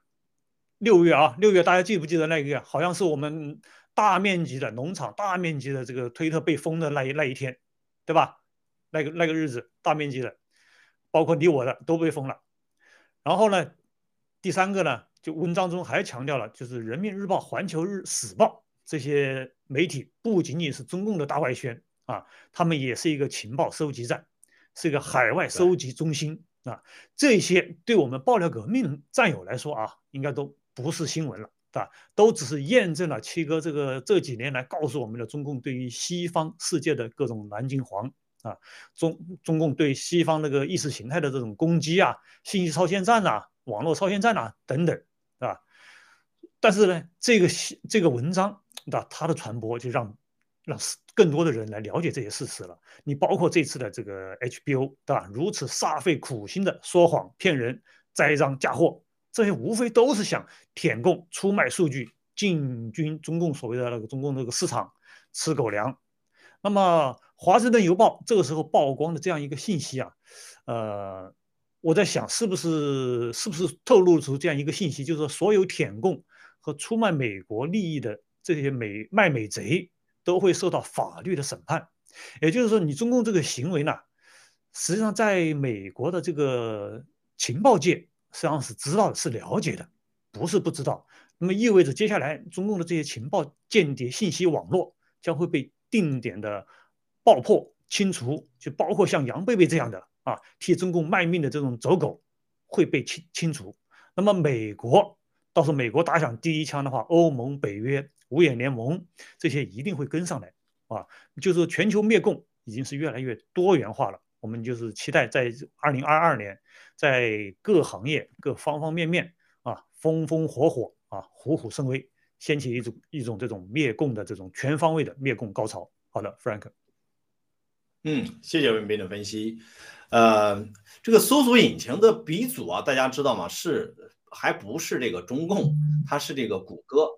六月啊，六月大家记不记得那个月？好像是我们大面积的农场、大面积的这个推特被封的那一那一天，对吧？那个那个日子，大面积的，包括你我的都被封了。然后呢，第三个呢，就文章中还强调了，就是人民日报、环球日死报这些媒体不仅仅是中共的大外宣啊，他们也是一个情报收集站，是一个海外收集中心啊。这些对我们爆料革命战友来说啊，应该都。不是新闻了，对吧？都只是验证了七哥这个这几年来告诉我们的中共对于西方世界的各种蓝金黄啊，中中共对西方那个意识形态的这种攻击啊，信息超限战呐，网络超限战呐等等，啊？但是呢，这个这个文章，那？它的传播就让让更多的人来了解这些事实了。你包括这次的这个 HBO，对吧？如此煞费苦心的说谎骗人、栽赃嫁祸。这些无非都是想舔共、出卖数据、进军中共所谓的那个中共那个市场吃狗粮。那么，《华盛顿邮报》这个时候曝光的这样一个信息啊，呃，我在想，是不是是不是透露出这样一个信息，就是说，所有舔共和出卖美国利益的这些美卖美贼都会受到法律的审判？也就是说，你中共这个行为呢，实际上在美国的这个情报界。实际上是知道的，是了解的，不是不知道。那么意味着接下来中共的这些情报间谍信息网络将会被定点的爆破清除，就包括像杨贝贝这样的啊替中共卖命的这种走狗会被清清除。那么美国，到时候美国打响第一枪的话，欧盟、北约、五眼联盟这些一定会跟上来啊。就是全球灭共已经是越来越多元化了。我们就是期待在二零二二年，在各行业各方方面面啊，风风火火啊，虎虎生威，掀起一种一种这种灭共的这种全方位的灭共高潮。好的，Frank，嗯，谢谢文斌的分析。呃，这个搜索引擎的鼻祖啊，大家知道吗？是还不是这个中共？它是这个谷歌。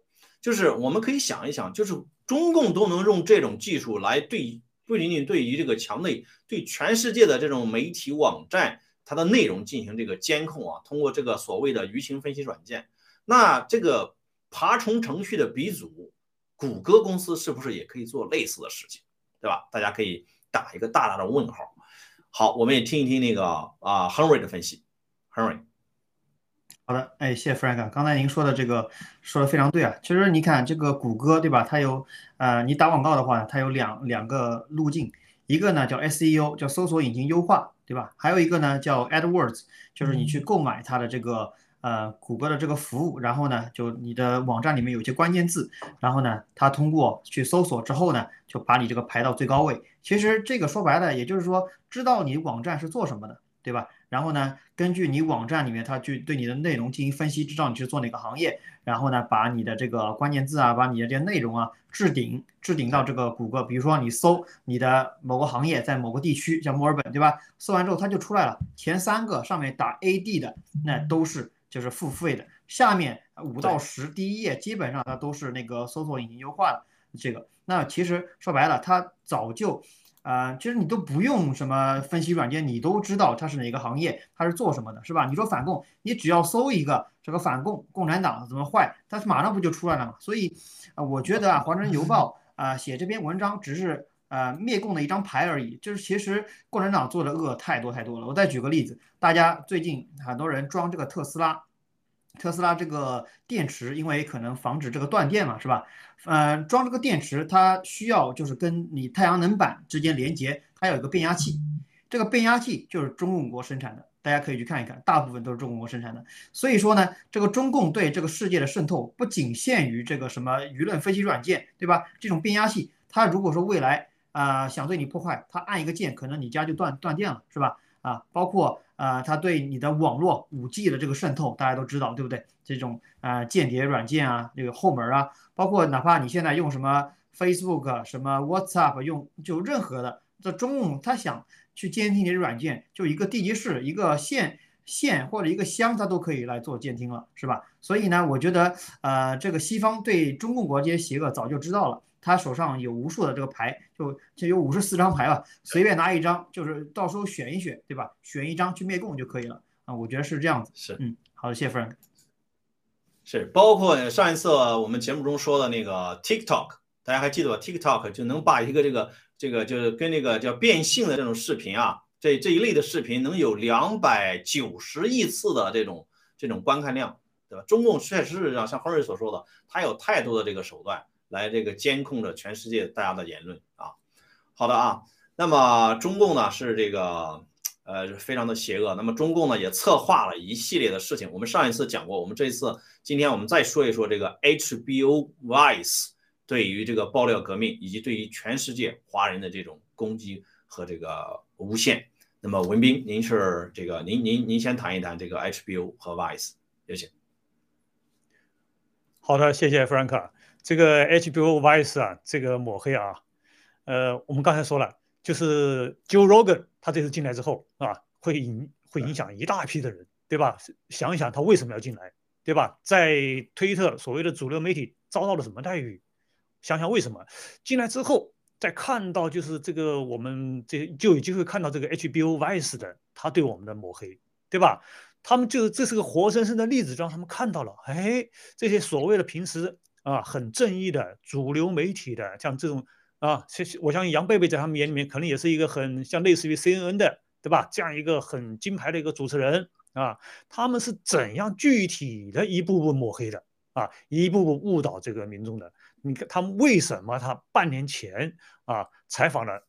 就是我们可以想一想，就是中共都能用这种技术来对。不仅仅对于这个墙内，对全世界的这种媒体网站，它的内容进行这个监控啊，通过这个所谓的舆情分析软件，那这个爬虫程序的鼻祖谷歌公司是不是也可以做类似的事情，对吧？大家可以打一个大大的问号。好，我们也听一听那个啊，Henry 的分析，Henry。好的，哎，谢谢 Frank，刚才您说的这个说的非常对啊。其实你看这个谷歌，对吧？它有，呃，你打广告的话，它有两两个路径，一个呢叫 SEO，叫搜索引擎优化，对吧？还有一个呢叫 AdWords，就是你去购买它的这个呃谷歌的这个服务，然后呢，就你的网站里面有些关键字，然后呢，它通过去搜索之后呢，就把你这个排到最高位。其实这个说白了，也就是说，知道你网站是做什么的，对吧？然后呢，根据你网站里面，它去对你的内容进行分析，知道你去做哪个行业，然后呢，把你的这个关键字啊，把你的这些内容啊置顶，置顶到这个谷歌。比如说你搜你的某个行业在某个地区，像墨尔本，对吧？搜完之后它就出来了，前三个上面打 AD 的，那都是就是付费的。下面五到十第一页基本上它都是那个搜索引擎优化的这个。那其实说白了，它早就。啊，其实你都不用什么分析软件，你都知道它是哪个行业，它是做什么的，是吧？你说反共，你只要搜一个这个反共，共产党怎么坏，它马上不就出来了嘛？所以，啊，我觉得啊，《华盛顿邮报 》啊写这篇文章只是呃灭共的一张牌而已，就是其实共产党做的恶太多太多了。我再举个例子，大家最近很多人装这个特斯拉。特斯拉这个电池，因为可能防止这个断电嘛，是吧？呃，装这个电池，它需要就是跟你太阳能板之间连接，它有一个变压器。这个变压器就是中共国生产的，大家可以去看一看，大部分都是中国生产的。所以说呢，这个中共对这个世界的渗透不仅限于这个什么舆论分析软件，对吧？这种变压器，它如果说未来啊想对你破坏，它按一个键，可能你家就断断电了，是吧？啊，包括。啊，它对你的网络五 G 的这个渗透，大家都知道，对不对？这种啊间谍软件啊，这个后门啊，包括哪怕你现在用什么 Facebook、什么 WhatsApp，用就任何的这中共他想去监听你的软件，就一个地级市，一个县县或者一个乡，它都可以来做监听了，是吧？所以呢，我觉得呃，这个西方对中共国这些邪恶早就知道了，他手上有无数的这个牌，就就有五十四张牌吧，随便拿一张，就是到时候选一选，对吧？选一张去灭共就可以了啊，我觉得是这样子。是，嗯，好的，谢谢 Frank。是，包括上一次我们节目中说的那个 TikTok，大家还记得吧？TikTok 就能把一个这个这个就是跟那个叫变性的这种视频啊，这这一类的视频能有两百九十亿次的这种这种观看量，对吧？中共确实是像像亨瑞所说的，他有太多的这个手段来这个监控着全世界大家的言论啊。好的啊，那么中共呢是这个。呃，非常的邪恶。那么中共呢也策划了一系列的事情。我们上一次讲过，我们这一次今天我们再说一说这个 HBO Vice 对于这个爆料革命以及对于全世界华人的这种攻击和这个诬陷。那么文斌，您是这个您您您先谈一谈这个 HBO 和 Vice，有请。好的，谢谢 Frank。这个 HBO Vice 啊，这个抹黑啊，呃，我们刚才说了。就是 Joe Rogan，他这次进来之后啊，会影会影响一大批的人，对吧？想一想他为什么要进来，对吧？在推特所谓的主流媒体遭到了什么待遇？想想为什么进来之后，再看到就是这个我们这就有机会看到这个 HBO Vice 的他对我们的抹黑，对吧？他们就这是个活生生的例子，让他们看到了，哎，这些所谓的平时啊很正义的主流媒体的像这种。啊，我相信杨贝贝在他们眼里面可能也是一个很像类似于 CNN 的，对吧？这样一个很金牌的一个主持人啊，他们是怎样具体的一步步抹黑的啊，一步步误导这个民众的？你看他们为什么他半年前啊采访了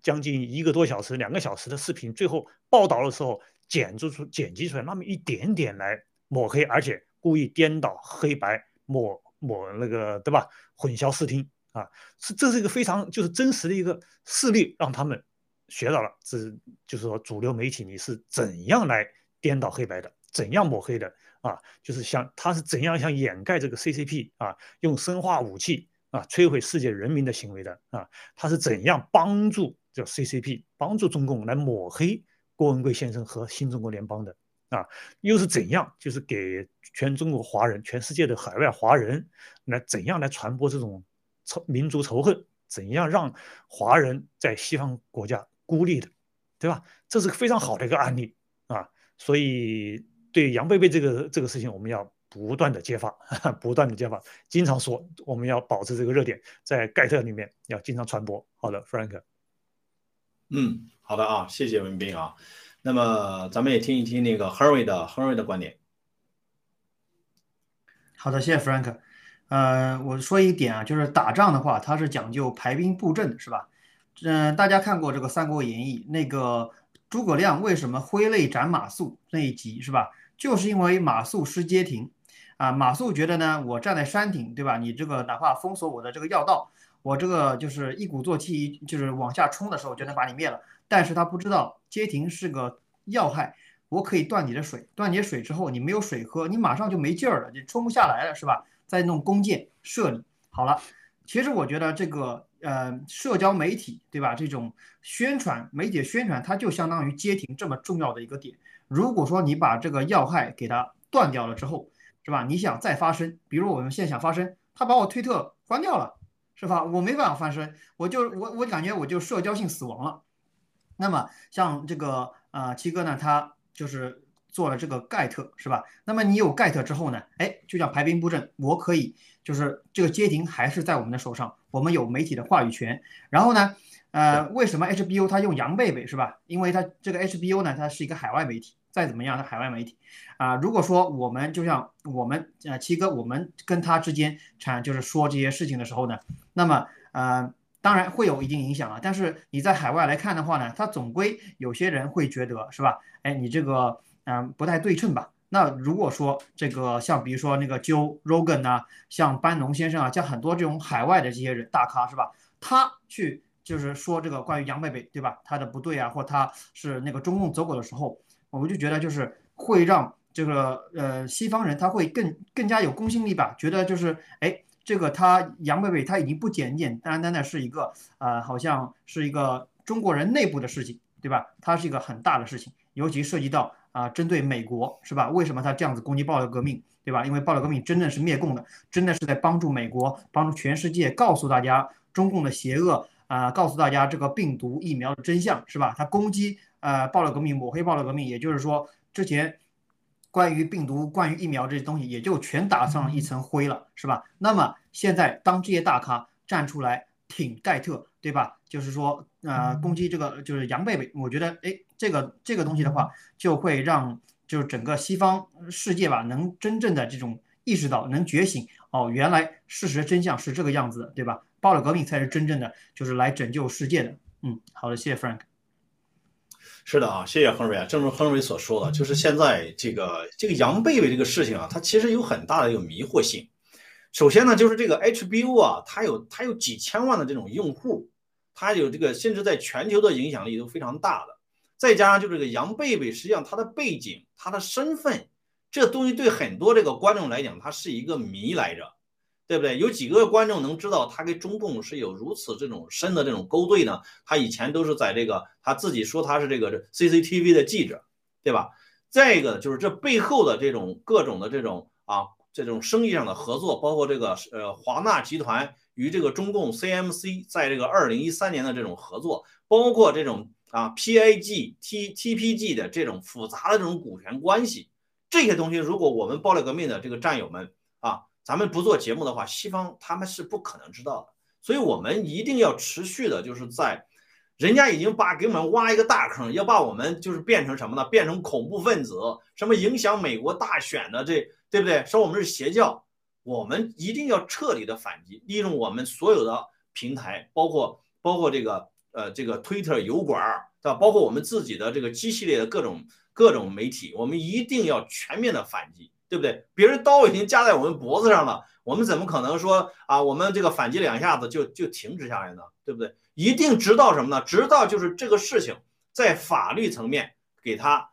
将近一个多小时、两个小时的视频，最后报道的时候剪出出剪辑出来那么一点点来抹黑，而且故意颠倒黑白，抹抹那个对吧？混淆视听。啊，是这是一个非常就是真实的一个事例，让他们学到了，这就是说主流媒体你是怎样来颠倒黑白的，怎样抹黑的啊？就是像他是怎样想掩盖这个 CCP 啊，用生化武器啊摧毁世界人民的行为的啊？他是怎样帮助这 CCP 帮助中共来抹黑郭文贵先生和新中国联邦的啊？又是怎样就是给全中国华人、全世界的海外华人来怎样来传播这种？仇民族仇恨，怎样让华人在西方国家孤立的，对吧？这是非常好的一个案例啊！所以对杨贝贝这个这个事情，我们要不断的揭发，不断的揭发，经常说，我们要保持这个热点，在盖特里面要经常传播。好的，Frank。嗯，好的啊，谢谢文斌啊。那么咱们也听一听那个 Henry 的 Henry 的观点。好的，谢谢 Frank。呃，我说一点啊，就是打仗的话，它是讲究排兵布阵，是吧？嗯，大家看过这个《三国演义》，那个诸葛亮为什么挥泪斩马谡那一集，是吧？就是因为马谡失街亭，啊，马谡觉得呢，我站在山顶，对吧？你这个哪怕封锁我的这个要道，我这个就是一鼓作气，就是往下冲的时候就能把你灭了。但是他不知道街亭是个要害，我可以断你的水，断你的水之后，你没有水喝，你马上就没劲儿了，你冲不下来了，是吧？在弄弓箭射你好了，其实我觉得这个呃社交媒体对吧？这种宣传媒体宣传，它就相当于街亭这么重要的一个点。如果说你把这个要害给它断掉了之后，是吧？你想再发声，比如我们现在想发声，他把我推特关掉了，是吧？我没办法发声，我就我我感觉我就社交性死亡了。那么像这个呃七哥呢，他就是。做了这个盖特是吧？那么你有盖特之后呢？哎，就像排兵布阵，我可以就是这个街亭还是在我们的手上，我们有媒体的话语权。然后呢，呃，为什么 HBO 它用杨贝贝是吧？因为它这个 HBO 呢，它是一个海外媒体，再怎么样，它海外媒体啊。如果说我们就像我们呃七哥，我们跟他之间产就是说这些事情的时候呢，那么呃，当然会有一定影响啊。但是你在海外来看的话呢，它总归有些人会觉得是吧？哎，你这个。嗯，不太对称吧？那如果说这个像比如说那个 Joe Rogan 呐，像班农先生啊，像很多这种海外的这些人大咖是吧？他去就是说这个关于杨贝贝对吧？他的不对啊，或他是那个中共走狗的时候，我们就觉得就是会让这个呃西方人他会更更加有公信力吧？觉得就是哎，这个他杨贝贝他已经不简简单单的是一个呃，好像是一个中国人内部的事情对吧？它是一个很大的事情，尤其涉及到。啊，针对美国是吧？为什么他这样子攻击暴力革命，对吧？因为暴力革命真的是灭共的，真的是在帮助美国，帮助全世界告诉大家中共的邪恶啊，告诉大家这个病毒疫苗的真相是吧？他攻击呃暴力革命，抹黑暴力革命，也就是说之前关于病毒、关于疫苗这些东西也就全打上一层灰了是吧？那么现在当这些大咖站出来挺盖特，对吧？就是说呃攻击这个就是杨贝贝，我觉得哎。这个这个东西的话，就会让就是整个西方世界吧，能真正的这种意识到，能觉醒哦，原来事实真相是这个样子的，对吧？暴力革命才是真正的，就是来拯救世界的。嗯，好的，谢谢 Frank。是的啊，谢谢亨瑞啊。正如亨瑞所说的，就是现在这个这个杨贝贝这个事情啊，它其实有很大的一个迷惑性。首先呢，就是这个 HBO 啊，它有它有几千万的这种用户，它有这个甚至在全球的影响力都非常大的。再加上就这个杨贝贝，实际上他的背景、他的身份，这东西对很多这个观众来讲，他是一个谜来着，对不对？有几个观众能知道他跟中共是有如此这种深的这种勾兑呢？他以前都是在这个他自己说他是这个 CCTV 的记者，对吧？再一个就是这背后的这种各种的这种啊这种生意上的合作，包括这个呃华纳集团与这个中共 CMC 在这个二零一三年的这种合作，包括这种。啊，PAG、T、TPG 的这种复杂的这种股权关系，这些东西，如果我们爆料革命的这个战友们啊，咱们不做节目的话，西方他们是不可能知道的。所以，我们一定要持续的，就是在人家已经把给我们挖一个大坑，要把我们就是变成什么呢？变成恐怖分子，什么影响美国大选的这，对不对？说我们是邪教，我们一定要彻底的反击，利用我们所有的平台，包括包括这个。呃，这个 Twitter 油管儿，对吧？包括我们自己的这个 G 系列的各种各种媒体，我们一定要全面的反击，对不对？别人刀已经架在我们脖子上了，我们怎么可能说啊，我们这个反击两下子就就停止下来呢？对不对？一定直到什么呢？直到就是这个事情在法律层面给他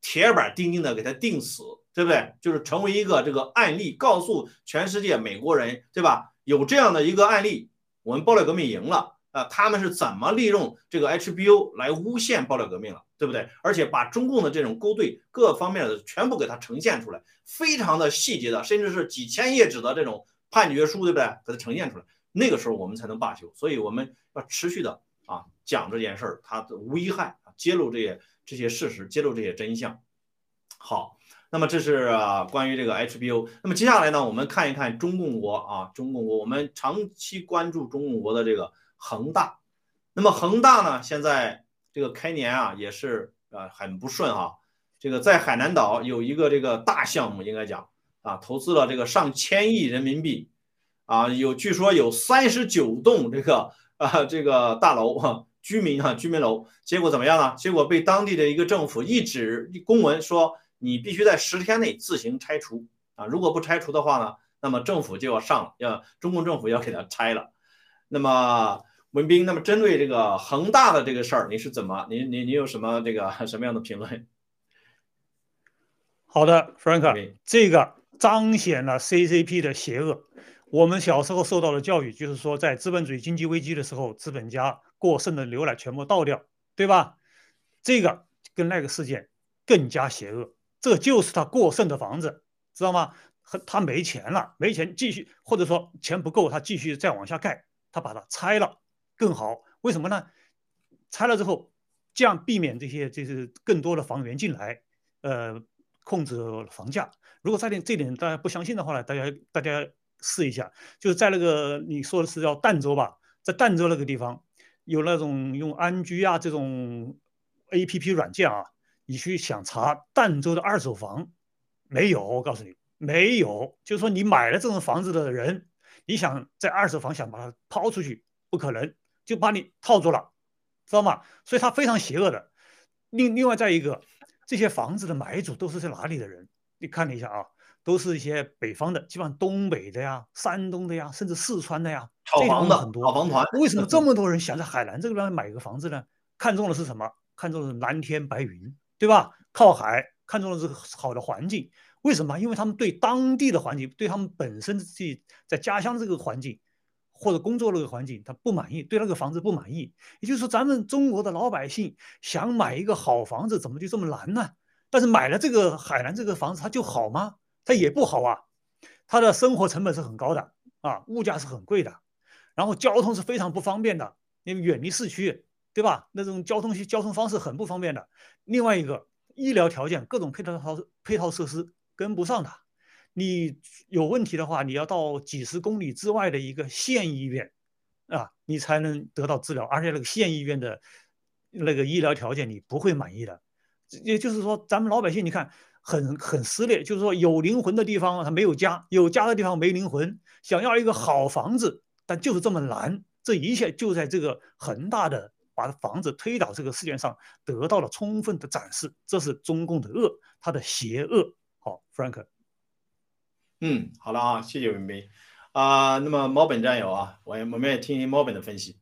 铁板钉钉的给他定死，对不对？就是成为一个这个案例，告诉全世界美国人，对吧？有这样的一个案例，我们暴力革命赢了。啊，他们是怎么利用这个 HBO 来诬陷爆料革命了，对不对？而且把中共的这种勾兑各方面的全部给它呈现出来，非常的细节的，甚至是几千页纸的这种判决书，对不对？给它呈现出来，那个时候我们才能罢休。所以我们要持续的啊讲这件事儿，它的危害，揭露这些这些事实，揭露这些真相。好，那么这是关于这个 HBO。那么接下来呢，我们看一看中共国啊，中共国，我们长期关注中共国的这个。恒大，那么恒大呢？现在这个开年啊，也是呃很不顺哈。这个在海南岛有一个这个大项目，应该讲啊，投资了这个上千亿人民币啊，有据说有三十九栋这个啊这个大楼哈，居民哈居民楼，结果怎么样呢？结果被当地的一个政府一纸公文说，你必须在十天内自行拆除啊，如果不拆除的话呢，那么政府就要上，要中共政府要给他拆了，那么。文斌，那么针对这个恒大的这个事儿，你是怎么，你你你有什么这个 什么样的评论？好的，Frank，这个彰显了 CCP 的邪恶。我们小时候受到的教育就是说，在资本主义经济危机的时候，资本家过剩的牛奶全部倒掉，对吧？这个跟那个事件更加邪恶。这就是他过剩的房子，知道吗？他没钱了，没钱继续，或者说钱不够，他继续再往下盖，他把它拆了。更好，为什么呢？拆了之后，这样避免这些就是更多的房源进来，呃，控制房价。如果这点这点大家不相信的话呢，大家大家试一下，就是在那个你说的是叫儋州吧，在儋州那个地方有那种用安居啊这种 A P P 软件啊，你去想查儋州的二手房，没有，我告诉你没有。就是说你买了这种房子的人，你想在二手房想把它抛出去，不可能。就把你套住了，知道吗？所以他非常邪恶的。另另外再一个，这些房子的买主都是在哪里的人？你看了一下啊，都是一些北方的，基本上东北的呀、山东的呀，甚至四川的呀，炒房的很多。炒房团。为什么这么多人想在海南这个地方买个房子呢？看中的是什么？看中的是蓝天白云，对吧？靠海，看中的是好的环境。为什么？因为他们对当地的环境，对他们本身自己在家乡这个环境。或者工作那个环境他不满意，对那个房子不满意，也就是说，咱们中国的老百姓想买一个好房子，怎么就这么难呢？但是买了这个海南这个房子，它就好吗？它也不好啊，它的生活成本是很高的啊，物价是很贵的，然后交通是非常不方便的，因为远离市区，对吧？那种交通交通方式很不方便的。另外一个，医疗条件各种配套套配套设施跟不上的，你有问题的话，你要到几十公里之外的一个县医院啊，你才能得到治疗，而且那个县医院的那个医疗条件你不会满意的。也就是说，咱们老百姓你看很很撕裂，就是说有灵魂的地方他没有家，有家的地方没灵魂。想要一个好房子，但就是这么难。这一切就在这个恒大的把房子推倒这个事件上得到了充分的展示。这是中共的恶，它的邪恶。好，Frank。嗯，好了啊，谢谢文斌啊。那么猫本战友啊，我我们也听听猫本的分析。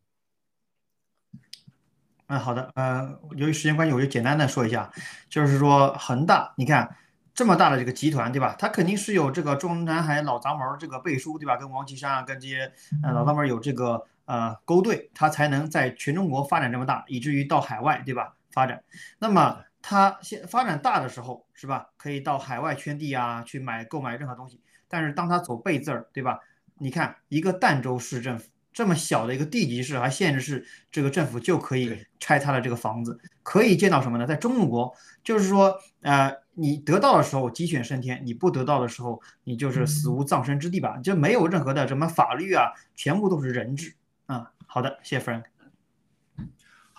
嗯，好的，呃，由于时间关系，我就简单的说一下，就是说恒大，你看这么大的这个集团，对吧？它肯定是有这个中南海老杂毛这个背书，对吧？跟王岐山啊，跟这些呃老杂毛有这个呃勾兑，它才能在全中国发展这么大，以至于到海外，对吧？发展。那么它现发展大的时候，是吧？可以到海外圈地啊，去买购买任何东西。但是当他走背字儿，对吧？你看一个儋州市政府。这么小的一个地级市，还限制市，这个政府就可以拆他的这个房子，可以见到什么呢？在中国，就是说，呃，你得到的时候鸡犬升天，你不得到的时候，你就是死无葬身之地吧？就没有任何的什么法律啊，全部都是人治啊。好的，谢谢 Frank。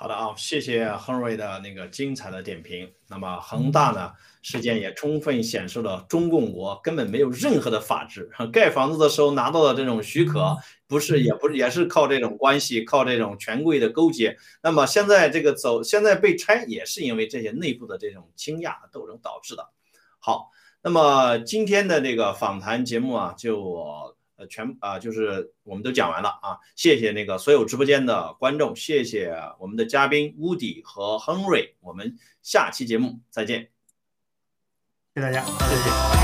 好的啊，谢谢 Henry 的那个精彩的点评。那么恒大呢事件也充分显示了中共国根本没有任何的法治，盖房子的时候拿到的这种许可，不是也不是也是靠这种关系，靠这种权贵的勾结。那么现在这个走，现在被拆也是因为这些内部的这种倾轧斗争导致的。好，那么今天的这个访谈节目啊，就。全啊，就是我们都讲完了啊！谢谢那个所有直播间的观众，谢谢我们的嘉宾乌迪和亨瑞，我们下期节目再见，谢谢大家，谢谢。